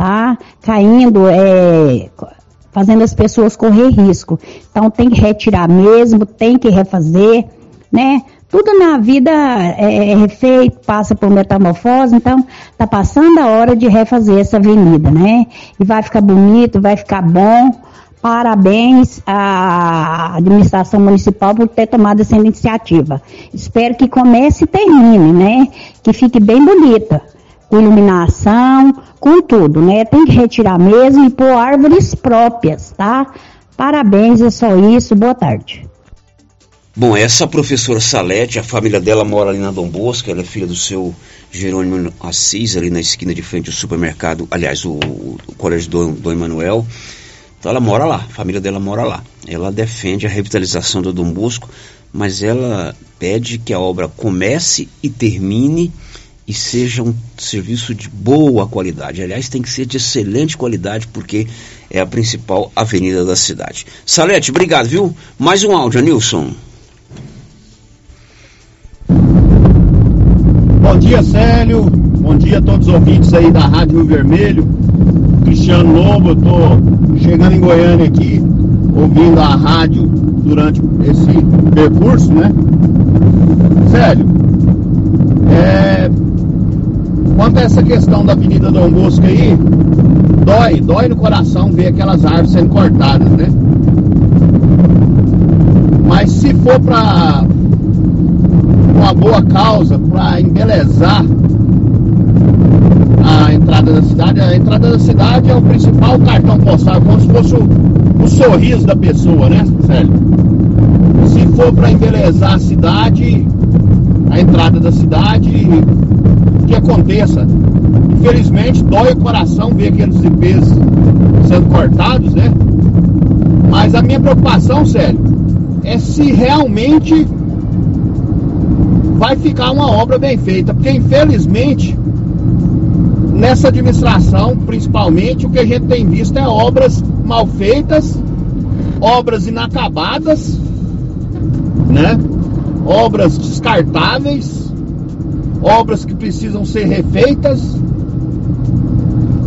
Speaker 37: tá? Caindo, é, fazendo as pessoas correr risco. Então tem que retirar mesmo, tem que refazer, né? Tudo na vida é, é refeito, passa por metamorfose, então tá passando a hora de refazer essa avenida, né? E vai ficar bonito, vai ficar bom. Parabéns à administração municipal por ter tomado essa iniciativa. Espero que comece e termine, né? Que fique bem bonita, com iluminação, com tudo, né? Tem que retirar mesmo e pôr árvores próprias, tá? Parabéns, é só isso. Boa tarde.
Speaker 7: Bom, essa professora Salete, a família dela mora ali na Dom Bosco, ela é filha do seu Jerônimo Assis, ali na esquina de frente ao supermercado, aliás, o, o colégio do Dom Emanuel. Então ela mora lá, a família dela mora lá. Ela defende a revitalização do Dom Bosco, mas ela pede que a obra comece e termine e seja um serviço de boa qualidade. Aliás, tem que ser de excelente qualidade porque é a principal avenida da cidade. Salete, obrigado, viu? Mais um áudio, Nilson.
Speaker 38: Bom dia, Célio. Bom dia a todos os ouvintes aí da Rádio Rio Vermelho. Cristiano Lobo, eu tô chegando em Goiânia aqui, ouvindo a rádio durante esse percurso, né? Sério, é, quanto a essa questão da Avenida Dom Bosco aí, dói, dói no coração ver aquelas árvores sendo cortadas, né? Mas se for para uma boa causa, para embelezar a entrada da cidade. A entrada da cidade é o principal cartão postal, como se fosse o, o sorriso da pessoa, né, Célio? Se for para embelezar a cidade, a entrada da cidade, que aconteça. Infelizmente, dói o coração ver aqueles IPs sendo cortados, né? Mas a minha preocupação, Célio, é se realmente vai ficar uma obra bem feita, porque infelizmente nessa administração, principalmente, o que a gente tem visto é obras mal feitas, obras inacabadas, né? Obras descartáveis, obras que precisam ser refeitas.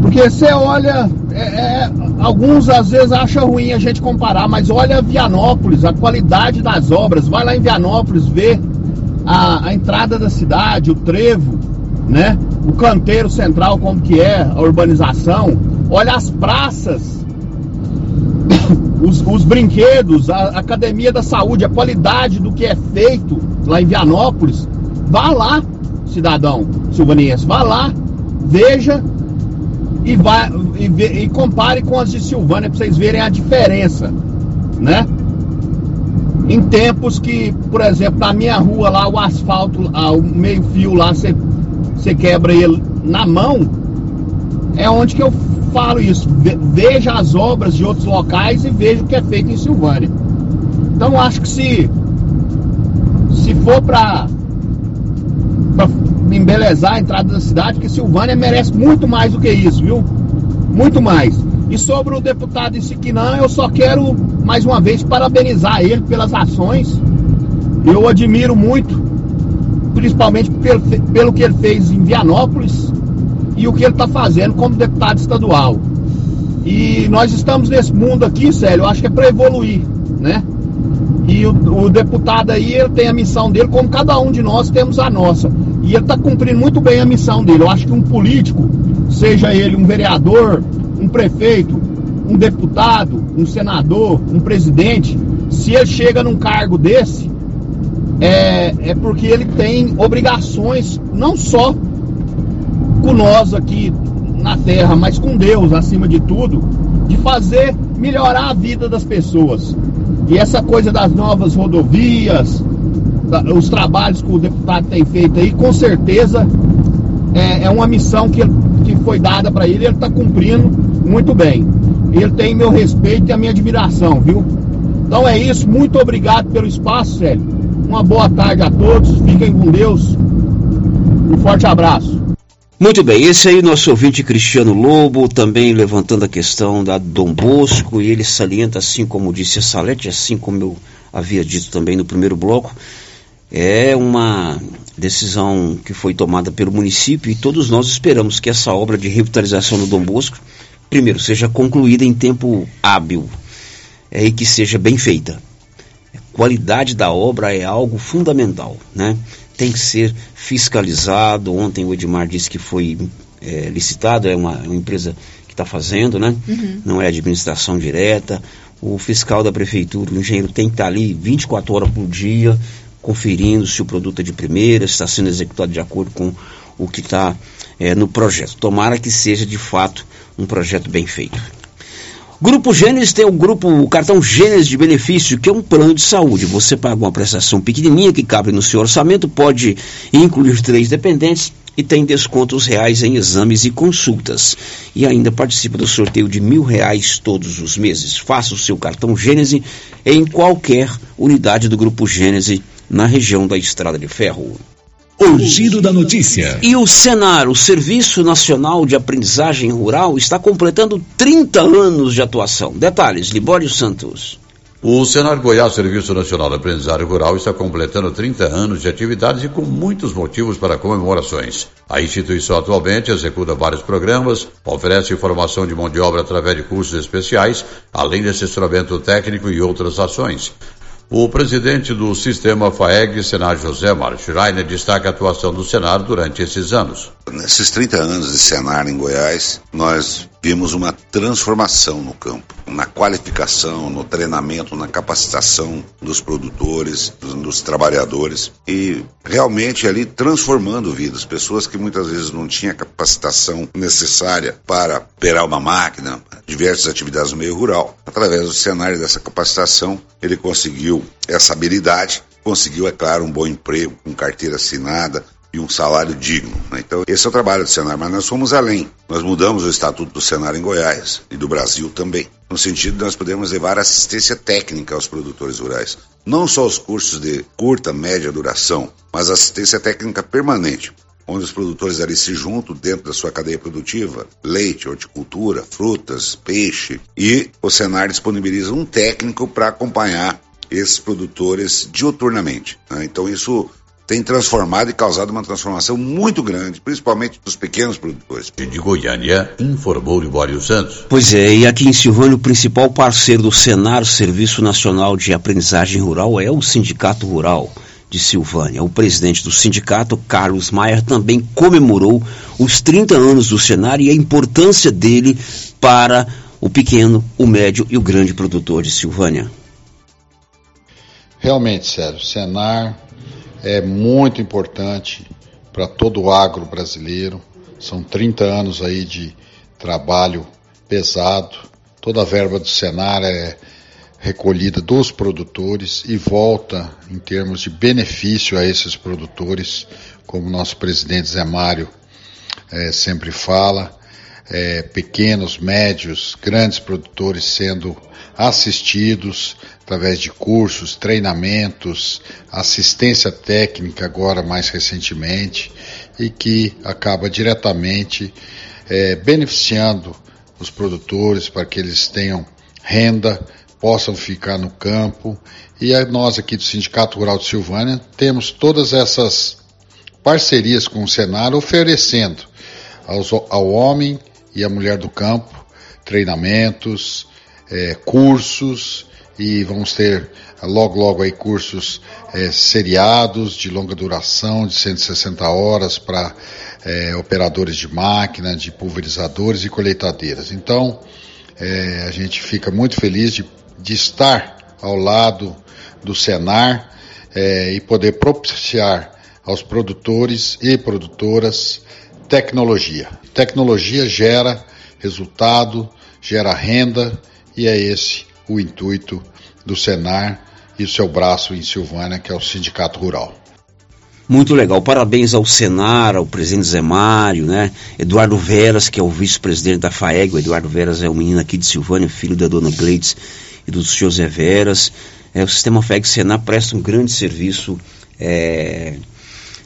Speaker 38: Porque você olha, é, é, alguns às vezes acham ruim a gente comparar, mas olha Vianópolis, a qualidade das obras. Vai lá em Vianópolis ver a, a entrada da cidade, o trevo, né? O canteiro central, como que é, a urbanização. Olha as praças, os, os brinquedos, a, a academia da saúde, a qualidade do que é feito lá em Vianópolis. Vá lá, cidadão silvaniense, vá lá, veja e, vá, e, e compare com as de Silvânia para vocês verem a diferença, né? Em tempos que, por exemplo, na minha rua lá, o asfalto, ah, o meio fio lá, você quebra ele na mão, é onde que eu falo isso. Veja as obras de outros locais e veja o que é feito em Silvânia. Então acho que se, se for para embelezar a entrada da cidade, que Silvânia merece muito mais do que isso, viu? Muito mais. E sobre o deputado Isiquinã, eu só quero mais uma vez parabenizar ele pelas ações. Eu admiro muito, principalmente pelo, que ele fez em Vianópolis e o que ele está fazendo como deputado estadual. E nós estamos nesse mundo aqui, Célio, eu acho que é para evoluir, né? E o, o, deputado aí, ele tem a missão dele, como cada um de nós temos a nossa. E ele está cumprindo muito bem a missão dele. Eu acho que um político, seja ele um vereador, um prefeito, um deputado, um senador, um presidente, se ele chega num cargo desse, é, é porque ele tem obrigações, não só com nós aqui na terra, mas com Deus acima de tudo, de fazer melhorar a vida das pessoas. E essa coisa das novas rodovias, os trabalhos que o deputado tem feito aí, com certeza é, é uma missão que, que foi dada para ele ele está cumprindo muito bem. ele tem meu respeito e a minha admiração, viu? Então é isso, muito obrigado pelo espaço, Célio. Uma boa tarde a todos, fiquem com Deus. Um forte abraço.
Speaker 7: Muito bem, esse aí nosso ouvinte Cristiano Lobo, também levantando a questão da Dom Bosco, e ele salienta, assim como disse a Salete, assim como eu havia dito também no primeiro bloco, é uma decisão que foi tomada pelo município e todos nós esperamos que essa obra de revitalização do Dom Bosco, primeiro, seja concluída em tempo hábil é, e que seja bem feita. A qualidade da obra é algo fundamental, né? Tem que ser fiscalizado. Ontem o Edmar disse que foi é, licitado, é uma, uma empresa que está fazendo, né?
Speaker 23: Uhum.
Speaker 7: Não é administração direta. O fiscal da prefeitura, o engenheiro, tem que estar ali 24 horas por dia, conferindo se o produto é de primeira, se está sendo executado de acordo com o que está é, no projeto. Tomara que seja de fato um projeto bem feito. Grupo Gênesis tem o grupo o cartão Gênesis de benefício, que é um plano de saúde. Você paga uma prestação pequenininha que cabe no seu orçamento, pode incluir três dependentes e tem descontos reais em exames e consultas. E ainda participa do sorteio de mil reais todos os meses. Faça o seu cartão Gênesis em qualquer unidade do Grupo Gênesis na região da Estrada de Ferro.
Speaker 35: O giro da notícia.
Speaker 7: E o Senar, o Serviço Nacional de Aprendizagem Rural, está completando 30 anos de atuação. Detalhes, Libório Santos.
Speaker 39: O Senar Goiás, Serviço Nacional de Aprendizagem Rural, está completando 30 anos de atividades e com muitos motivos para comemorações. A instituição atualmente executa vários programas, oferece formação de mão de obra através de cursos especiais, além de assessoramento técnico e outras ações. O presidente do sistema FAEG, Senar José Mário Schreiner, destaca a atuação do Senar durante esses anos.
Speaker 40: Nesses 30 anos de Senar em Goiás, nós vimos uma transformação no campo, na qualificação, no treinamento, na capacitação dos produtores, dos, dos trabalhadores e realmente ali transformando vidas, pessoas que muitas vezes não tinham capacitação necessária para operar uma máquina, diversas atividades no meio rural. Através do cenário dessa capacitação, ele conseguiu essa habilidade, conseguiu, é claro, um bom emprego, com carteira assinada, e um salário digno. né? Então, esse é o trabalho do Senar, mas nós fomos além. Nós mudamos o estatuto do Senar em Goiás e do Brasil também, no sentido de nós podermos levar assistência técnica aos produtores rurais. Não só os cursos de curta, média duração, mas assistência técnica permanente, onde os produtores ali se juntam dentro da sua cadeia produtiva, leite, horticultura, frutas, peixe, e o Senar disponibiliza um técnico para acompanhar esses produtores diuturnamente. né? Então isso tem transformado e causado uma transformação muito grande, principalmente dos pequenos produtores.
Speaker 39: De Goiânia, informou Libório Santos.
Speaker 7: Pois é, e aqui em Silvânia, o principal parceiro do Senar, Serviço Nacional de Aprendizagem Rural, é o Sindicato Rural de Silvânia. O presidente do sindicato, Carlos Maier, também comemorou os 30 anos do Senar e a importância dele para o pequeno, o médio e o grande produtor de Silvânia.
Speaker 41: Realmente, sério, o Senar é muito importante para todo o agro brasileiro. São 30 anos aí de trabalho pesado. Toda a verba do Senar é recolhida dos produtores e volta em termos de benefício a esses produtores, como nosso presidente Zé Mário eh, sempre fala, eh, pequenos, médios, grandes produtores sendo assistidos através de cursos, treinamentos, assistência técnica agora mais recentemente e que acaba diretamente eh, beneficiando os produtores para que eles tenham renda, possam ficar no campo. E nós aqui do Sindicato Rural de Silvânia temos todas essas parcerias com o Senar oferecendo aos, ao homem e à mulher do campo treinamentos, eh, cursos e vamos ter logo logo aí cursos eh, seriados de longa duração de 160 horas para eh, operadores de máquina, de pulverizadores e colheitadeiras. Então eh, a gente fica muito feliz de, de estar ao lado do Senar eh, e poder propiciar aos produtores e produtoras tecnologia. Tecnologia gera resultado, gera renda e é esse o intuito do Senar e o seu braço em Silvânia, que é o Sindicato Rural.
Speaker 7: Muito legal. Parabéns ao Senar, ao presidente Zé Mário, né? Eduardo Veras, que é o vice-presidente da FAEG. O Eduardo Veras é um menino aqui de Silvânia, filho da dona Gleides e do José Veras. É, o sistema FAEG Senar presta um grande serviço é,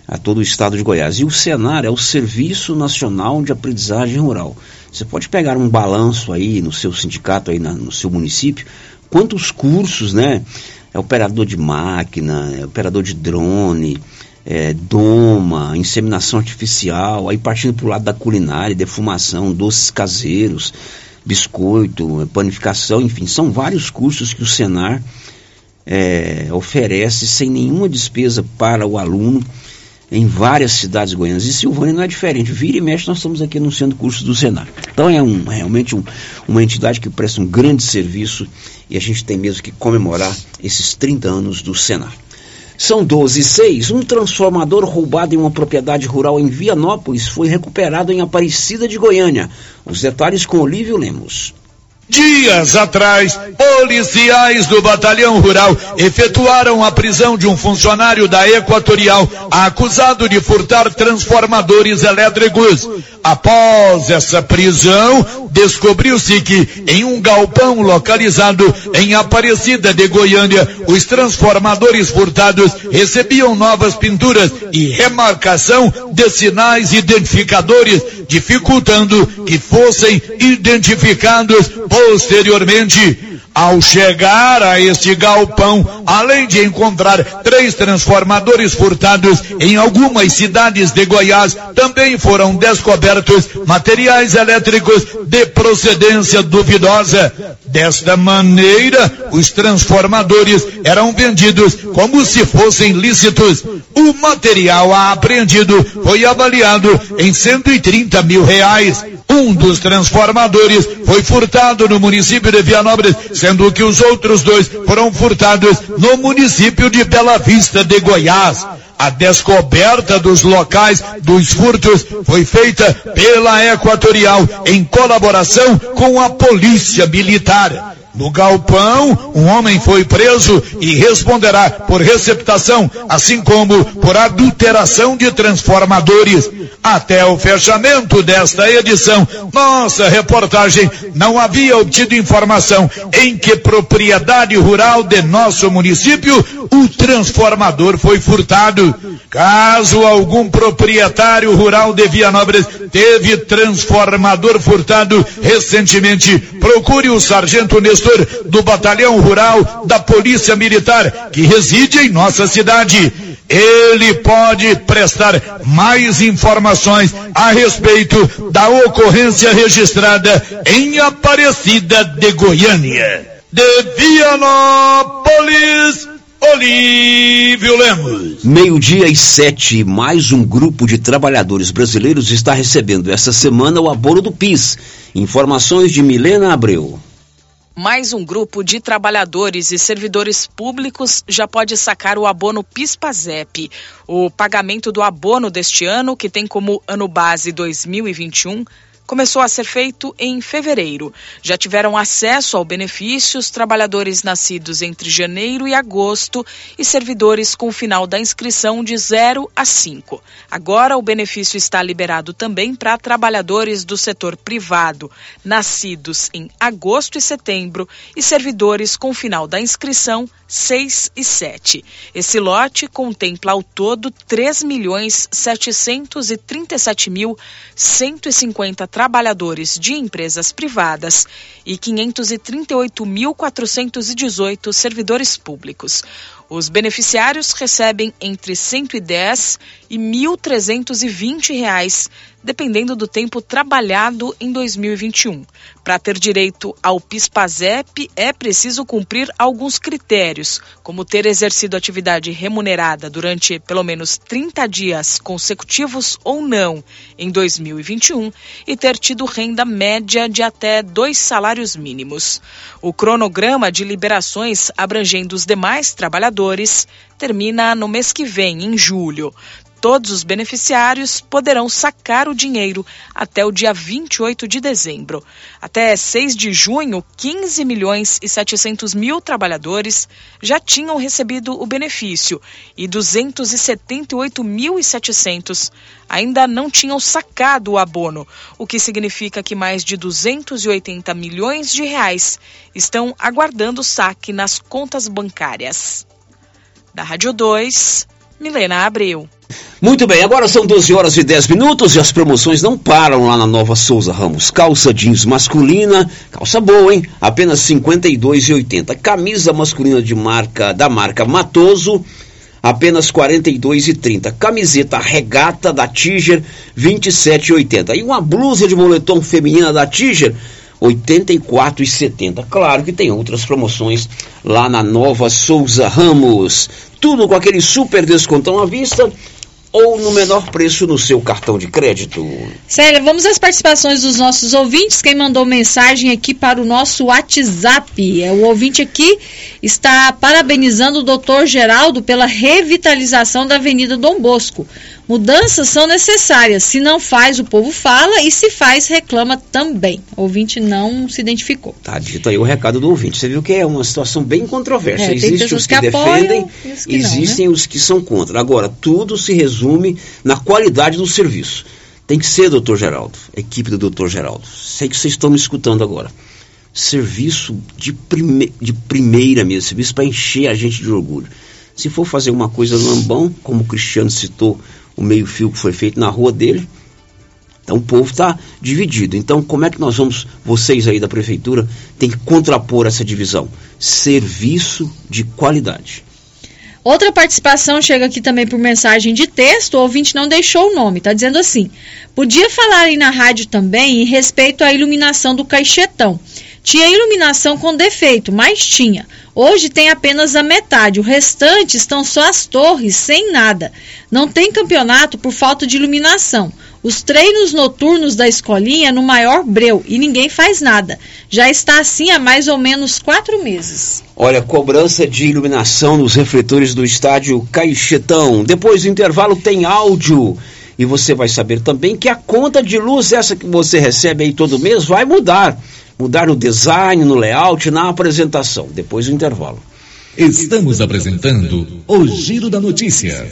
Speaker 7: a todo o estado de Goiás. E o Senar é o Serviço Nacional de Aprendizagem Rural. Você pode pegar um balanço aí no seu sindicato, aí na, no seu município, quantos cursos, né? É operador de máquina, é operador de drone, é, doma, inseminação artificial, aí partindo para o lado da culinária, defumação, doces caseiros, biscoito, panificação, enfim, são vários cursos que o Senar é, oferece sem nenhuma despesa para o aluno em várias cidades goianas. E Silvânia não é diferente. Vira e mexe, nós estamos aqui anunciando cursos do Senar. Então é um, realmente um, uma entidade que presta um grande serviço e a gente tem mesmo que comemorar esses 30 anos do Senar. São 12 e 6. Um transformador roubado em uma propriedade rural em Vianópolis foi recuperado em Aparecida de Goiânia. Os detalhes com Olívio Lemos.
Speaker 1: Dias atrás, policiais do Batalhão Rural efetuaram a prisão de um funcionário da Equatorial acusado de furtar transformadores elétricos. Após essa prisão, descobriu-se que em um galpão localizado em Aparecida de Goiânia, os transformadores furtados recebiam novas pinturas e remarcação de sinais identificadores, dificultando que fossem identificados Posteriormente, ao chegar a este galpão, além de encontrar três transformadores furtados em algumas cidades de Goiás, também foram descobertos materiais elétricos de procedência duvidosa. Desta maneira, os transformadores eram vendidos como se fossem lícitos. O material apreendido foi avaliado em 130 mil reais. Um dos transformadores foi furtado no município de Vianópolis, sendo que os outros dois foram furtados no município de Bela Vista de Goiás. A descoberta dos locais dos furtos foi feita pela Equatorial em colaboração com a Polícia Militar. No galpão, um homem foi preso e responderá por receptação, assim como por adulteração de transformadores. Até o fechamento desta edição, nossa reportagem não havia obtido informação em que propriedade rural de nosso município o transformador foi furtado. Caso algum proprietário rural de Vianópolis teve transformador furtado recentemente, procure o sargento Nestor do Batalhão Rural da Polícia Militar, que reside em nossa cidade. Ele pode prestar mais informações a respeito da ocorrência registrada em Aparecida de Goiânia. De Vianópolis, Olívio Lemos.
Speaker 7: Meio-dia e sete, mais um grupo de trabalhadores brasileiros está recebendo essa semana o abono do PIS. Informações de Milena Abreu
Speaker 42: mais um grupo de trabalhadores e servidores públicos já pode sacar o abono PIS/PASEP. O pagamento do abono deste ano, que tem como ano base 2021, começou a ser feito em fevereiro. Já tiveram acesso ao benefício os trabalhadores nascidos entre janeiro e agosto e servidores com final da inscrição de 0 a 5. Agora o benefício está liberado também para trabalhadores do setor privado, nascidos em agosto e setembro e servidores com final da inscrição 6 e 7. Esse lote contempla ao todo 3 milhões 737 mil 150 trabalhadores de empresas privadas e 538.418 servidores públicos. Os beneficiários recebem entre 110 e 1.320 reais, dependendo do tempo trabalhado em 2021. Para ter direito ao PIS/PASEP é preciso cumprir alguns critérios, como ter exercido atividade remunerada durante pelo menos 30 dias consecutivos ou não em 2021 e ter tido renda média de até dois salários mínimos. O cronograma de liberações abrangendo os demais trabalhadores termina no mês que vem, em julho. Todos os beneficiários poderão sacar o dinheiro até o dia 28 de dezembro. Até 6 de junho, 15 milhões e 700 mil trabalhadores já tinham recebido o benefício e 278.700 ainda não tinham sacado o abono, o que significa que mais de 280 milhões de reais estão aguardando saque nas contas bancárias. Da Rádio 2, Milena Abreu.
Speaker 7: Muito bem, agora são 12 horas e 10 minutos e as promoções não param lá na Nova Souza Ramos. Calça jeans masculina, calça boa, hein? Apenas R$ 52,80. Camisa masculina de marca da marca Matoso, apenas R$ 42,30. Camiseta regata da Tiger, R$ 27,80. E uma blusa de moletom feminina da Tiger, R$ 84,70. Claro que tem outras promoções lá na Nova Souza Ramos. Tudo com aquele super descontão à vista ou no menor preço no seu cartão de crédito.
Speaker 23: Célia, vamos às participações dos nossos ouvintes. Quem mandou mensagem aqui para o nosso WhatsApp. É, o ouvinte aqui está parabenizando o doutor Geraldo pela revitalização da Avenida Dom Bosco. Mudanças são necessárias. Se não faz, o povo fala e se faz, reclama também. O ouvinte não se identificou.
Speaker 7: Tá dito aí o recado do ouvinte. Você viu que é uma situação bem controversa.
Speaker 23: É, tem
Speaker 7: Existem os que,
Speaker 23: que
Speaker 7: defendem,
Speaker 23: os que não,
Speaker 7: existem os que são contra. Agora, tudo se resume na qualidade do serviço. Tem que ser, doutor Geraldo, equipe do doutor Geraldo. Sei que vocês estão me escutando agora. Serviço de, prime de primeira mesmo, serviço para encher a gente de orgulho. Se for fazer uma coisa lambão, como o Cristiano citou, o meio-fio que foi feito na rua dele, então o povo está dividido. Então, como é que nós vamos, vocês aí da prefeitura, tem que contrapor essa divisão? Serviço de qualidade.
Speaker 23: Outra participação chega aqui também por mensagem de texto, o ouvinte não deixou o nome, está dizendo assim: podia falar aí na rádio também em respeito à iluminação do caixetão. Tinha iluminação com defeito, mas tinha. Hoje tem apenas a metade, o restante estão só as torres, sem nada. Não tem campeonato por falta de iluminação. Os treinos noturnos da escolinha no maior breu e ninguém faz nada. Já está assim há mais ou menos quatro meses.
Speaker 7: Olha, cobrança de iluminação nos refletores do estádio Caixetão. Depois do intervalo tem áudio. E você vai saber também que a conta de luz, essa que você recebe aí todo mês, vai mudar. Mudar no design, no layout, na apresentação. Depois do intervalo.
Speaker 35: Estamos apresentando o Giro da Notícia.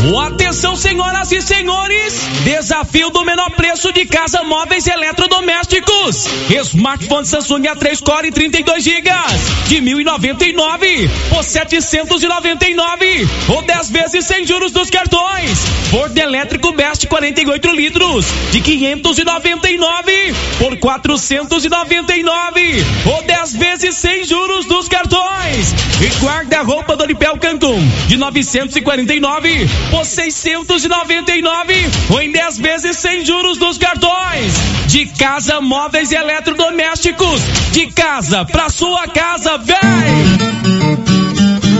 Speaker 43: Atenção, senhoras e senhores! Desafio do menor preço de casa móveis eletrodomésticos. Smartphone Samsung A3 Core 32 GB de 1.099 por 799 ou 10 vezes sem juros dos cartões. Forno elétrico Best 48 litros de 599 por 499 ou 10 vezes sem juros dos cartões. E guarda-roupa do Lipel Cancun de 949 por 699 ou em 10 vezes sem juros dos cartões. De casa, móveis e eletrodomésticos. De casa pra sua casa, vem!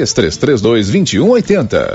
Speaker 9: 3332 2180.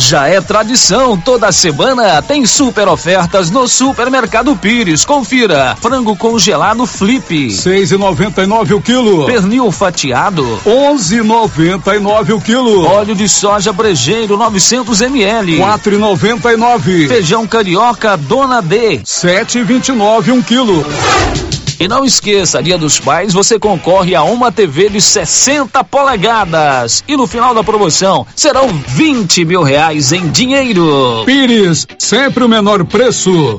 Speaker 14: Já é tradição, toda semana tem super ofertas no Supermercado Pires. Confira: frango congelado Flip,
Speaker 11: 6,99 o quilo.
Speaker 14: pernil fatiado,
Speaker 11: 11,99 o quilo.
Speaker 14: óleo de soja brejeiro 900 ml,
Speaker 11: 4,99.
Speaker 14: feijão carioca Dona D.
Speaker 11: 7,29 um quilo.
Speaker 14: E não esqueça, Dia dos Pais, você concorre a uma TV de 60 polegadas. E no final da promoção serão 20 mil reais em dinheiro.
Speaker 11: Pires, sempre o menor preço.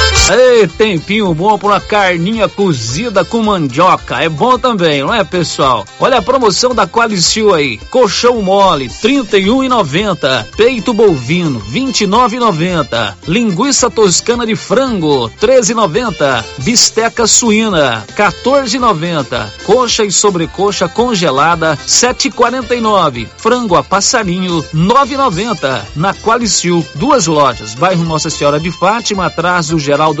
Speaker 14: Ei, tempinho bom pra uma carninha cozida com mandioca. É bom também, não é, pessoal? Olha a promoção da Qualicil aí. Colchão mole, R$ 31,90. Peito bovino, R$ 29,90. Linguiça toscana de frango, R$ 13,90. Bisteca suína, R$ 14,90. Coxa e sobrecoxa congelada, R$ 7,49. Frango a passarinho, R$ 9,90. Na Qualicil, duas lojas. Bairro Nossa Senhora de Fátima, atrás do Geraldo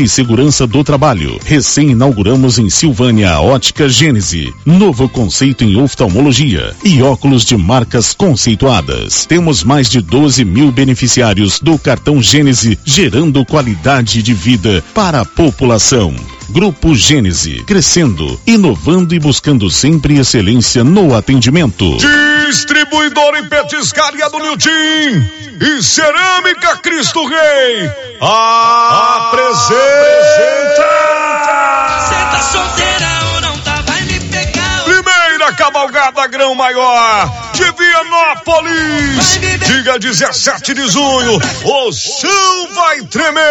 Speaker 8: e segurança do trabalho. Recém inauguramos em Silvânia a Ótica Gênese, novo conceito em oftalmologia e óculos de marcas conceituadas. Temos mais de 12 mil beneficiários do cartão Gênese, gerando qualidade de vida para a população. Grupo Gênese, crescendo, inovando e buscando sempre excelência no atendimento.
Speaker 44: Distribuidor em petiscaria do Niltim e Cerâmica Cristo Rei. Apresenta.
Speaker 45: Tá solteira
Speaker 44: cavalgada grão maior de Vianópolis. Dia 17 de junho, o chão vai tremer.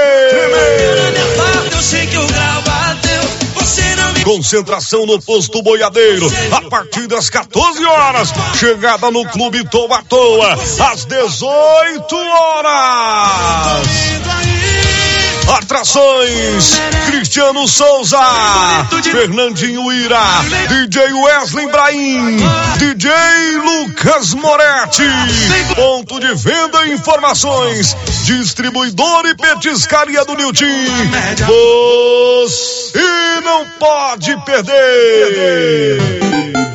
Speaker 44: Concentração no posto boiadeiro a partir das 14 horas. Chegada no Clube Toa Toa às 18 horas. Atrações: Cristiano Souza, Fernandinho Ira, DJ Wesley Brahim, DJ Lucas Moretti. Ponto de venda e informações: Distribuidor e petiscaria do Niltim. Você não pode perder.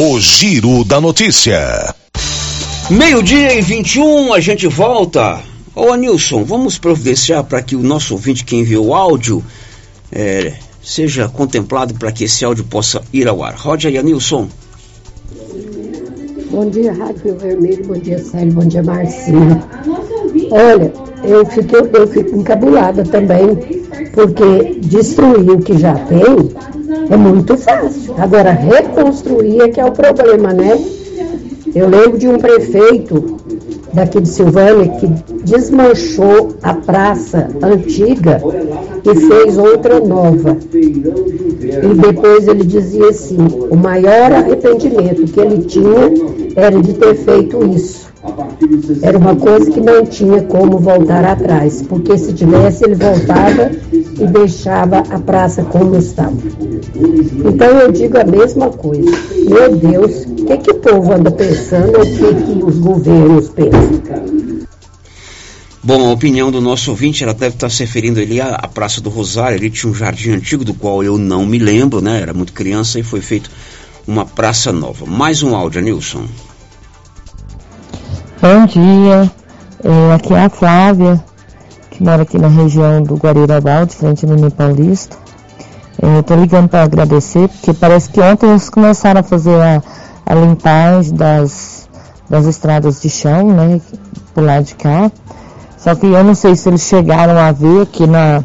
Speaker 8: O Giro da Notícia.
Speaker 7: Meio-dia e 21, a gente volta. Ô Anilson, vamos providenciar para que o nosso ouvinte que enviou o áudio é, seja contemplado para que esse áudio possa ir ao ar. Rode aí, Anilson.
Speaker 46: Bom dia, Rádio Vermelho, bom dia, Célio, bom dia, Marcinha. Olha, eu fico, eu fico encabulada também, porque destruir o que já tem é muito fácil. Agora, reconstruir é que é o problema, né? Eu lembro de um prefeito daqui de Silvânia que desmanchou a praça antiga e fez outra nova. E depois ele dizia assim: o maior arrependimento que ele tinha era de ter feito isso. Era uma coisa que não tinha como voltar atrás, porque se tivesse, ele voltava e deixava a praça como estava. Então eu digo a mesma coisa. Meu Deus, o que, que o povo anda pensando ou o que, que os governos pensam?
Speaker 7: Bom, a opinião do nosso ouvinte, ela deve estar se referindo ali à, à Praça do Rosário. Ali tinha um jardim antigo, do qual eu não me lembro, né? Era muito criança e foi feito uma praça nova. Mais um áudio, Nilson.
Speaker 47: Bom dia, é, aqui é a Flávia, que mora aqui na região do Guarirabal, de frente ao Nini Paulista. É, Estou ligando para agradecer, porque parece que ontem eles começaram a fazer a, a limpagem das, das estradas de chão, né, por lado de cá. Só que eu não sei se eles chegaram a ver aqui na,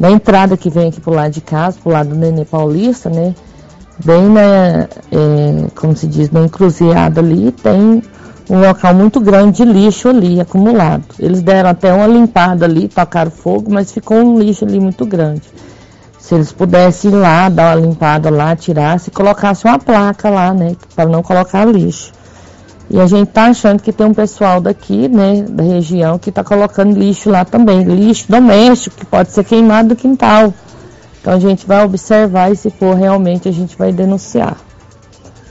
Speaker 47: na entrada que vem aqui pro lado de casa, pro lado do Nenê Paulista, né, bem na, é, como se diz, na encruzilhada ali, tem um local muito grande de lixo ali acumulado. Eles deram até uma limpada ali, tocaram fogo, mas ficou um lixo ali muito grande. Se eles pudessem ir lá, dar uma limpada lá, tirasse e colocasse uma placa lá, né, para não colocar lixo. E a gente tá achando que tem um pessoal daqui, né, da região, que tá colocando lixo lá também, lixo doméstico, que pode ser queimado do quintal. Então a gente vai observar e se for realmente a gente vai denunciar.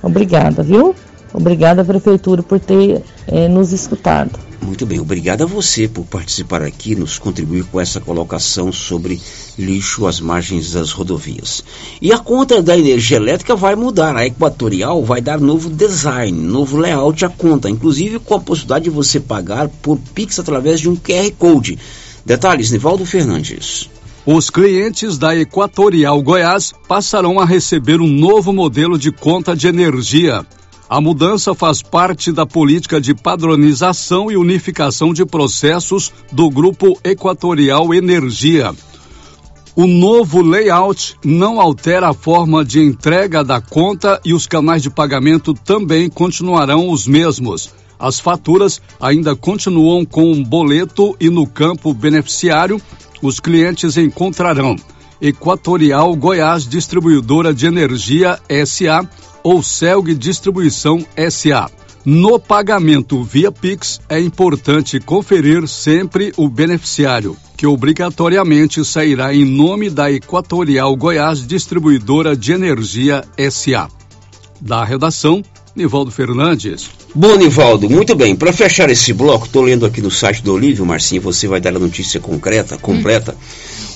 Speaker 47: Obrigada, viu? Obrigada, Prefeitura, por ter é, nos escutado.
Speaker 7: Muito bem, obrigado a você por participar aqui, nos contribuir com essa colocação sobre lixo às margens das rodovias. E a conta da energia elétrica vai mudar. A Equatorial vai dar novo design, novo layout à conta, inclusive com a possibilidade de você pagar por Pix através de um QR Code. Detalhes, Nivaldo Fernandes.
Speaker 11: Os clientes da Equatorial Goiás passarão a receber um novo modelo de conta de energia. A mudança faz parte da política de padronização e unificação de processos do Grupo Equatorial Energia. O novo layout não altera a forma de entrega da conta e os canais de pagamento também continuarão os mesmos. As faturas ainda continuam com um boleto e no campo beneficiário os clientes encontrarão Equatorial Goiás Distribuidora de Energia SA ou Celg Distribuição SA. No pagamento via Pix, é importante conferir sempre o beneficiário, que obrigatoriamente sairá em nome da Equatorial Goiás Distribuidora de Energia SA. Da redação, Nivaldo Fernandes.
Speaker 7: Bom, Nivaldo, muito bem. Para fechar esse bloco, estou lendo aqui no site do Olívio, Marcinho, você vai dar a notícia concreta, completa.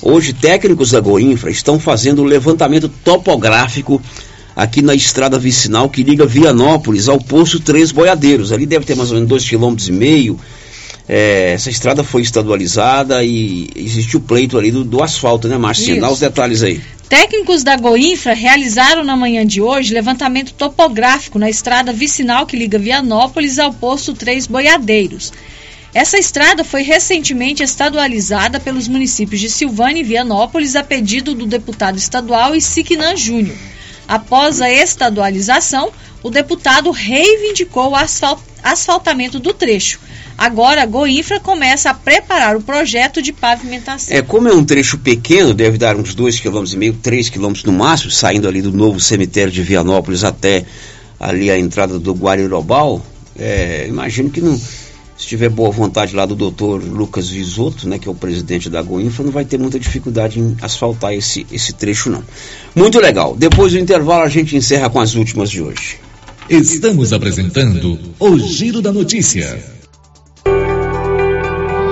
Speaker 7: Hum. Hoje, técnicos da Goinfra estão fazendo o levantamento topográfico aqui na estrada vicinal que liga Vianópolis ao posto Três Boiadeiros. Ali deve ter mais ou menos dois quilômetros e meio. É, essa estrada foi estadualizada e existe o pleito ali do, do asfalto, né, Marcinha? Dá os detalhes aí.
Speaker 23: Técnicos da Goinfra realizaram na manhã de hoje levantamento topográfico na estrada vicinal que liga Vianópolis ao posto Três Boiadeiros. Essa estrada foi recentemente estadualizada pelos municípios de Silvânia e Vianópolis a pedido do deputado estadual Isiquinan Júnior. Após a estadualização, o deputado reivindicou o asfalt asfaltamento do trecho. Agora, a Goinfra começa a preparar o projeto de pavimentação.
Speaker 7: É, como é um trecho pequeno, deve dar uns 2,5 km, 3 km no máximo, saindo ali do novo cemitério de Vianópolis até ali a entrada do Guarirobal, é, imagino que não se tiver boa vontade lá do doutor Lucas Visoto, né, que é o presidente da Goinfa, não vai ter muita dificuldade em asfaltar esse, esse trecho, não. Muito legal. Depois do intervalo, a gente encerra com as últimas de hoje.
Speaker 35: Estamos apresentando o Giro da Notícia.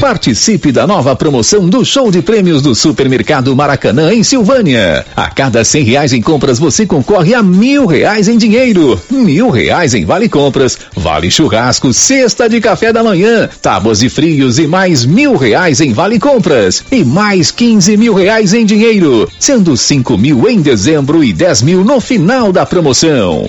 Speaker 9: Participe da nova promoção do show de prêmios do Supermercado Maracanã em Silvânia. A cada cem reais em compras você concorre a mil reais em dinheiro, mil reais em vale compras, vale churrasco, cesta de café da manhã, tábuas e frios e mais mil reais em vale compras e mais quinze mil reais em dinheiro, sendo cinco mil em dezembro e dez mil no final da promoção.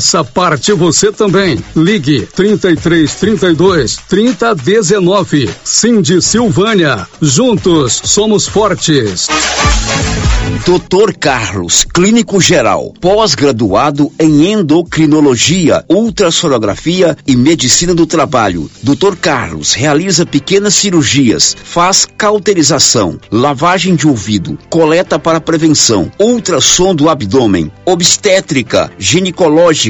Speaker 11: Faça parte você também. Ligue 33 32 30 19. Cindy Silvânia. Juntos somos fortes.
Speaker 7: Doutor Carlos, clínico geral, pós-graduado em endocrinologia, ultrassonografia e medicina do trabalho. Doutor Carlos realiza pequenas cirurgias, faz cauterização, lavagem de ouvido, coleta para prevenção, ultrassom do abdômen, obstétrica, ginecológica,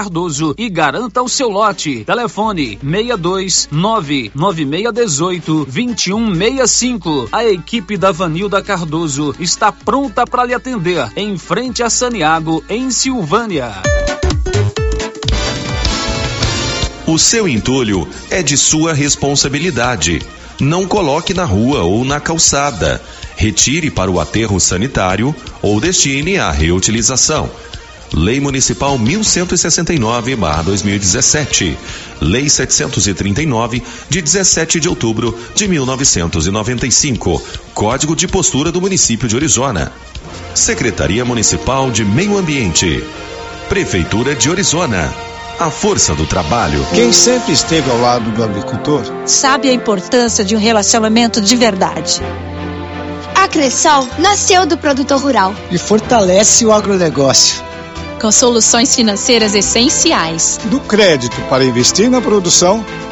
Speaker 14: e garanta o seu lote. Telefone 62 99618 2165. A equipe da Vanilda Cardoso está pronta para lhe atender em frente a Saniago, em Silvânia.
Speaker 48: O seu entulho é de sua responsabilidade. Não coloque na rua ou na calçada. Retire para o aterro sanitário ou destine à reutilização. Lei Municipal 1169/2017. Lei 739 de 17 de outubro de 1995. Código de postura do município de Orizona. Secretaria Municipal de Meio Ambiente. Prefeitura de Orizona. A força do trabalho.
Speaker 49: Quem sempre esteve ao lado do agricultor
Speaker 50: sabe a importância de um relacionamento de verdade.
Speaker 51: A Cressol nasceu do produtor rural
Speaker 49: e fortalece o agronegócio
Speaker 50: com soluções financeiras essenciais.
Speaker 49: Do crédito para investir na produção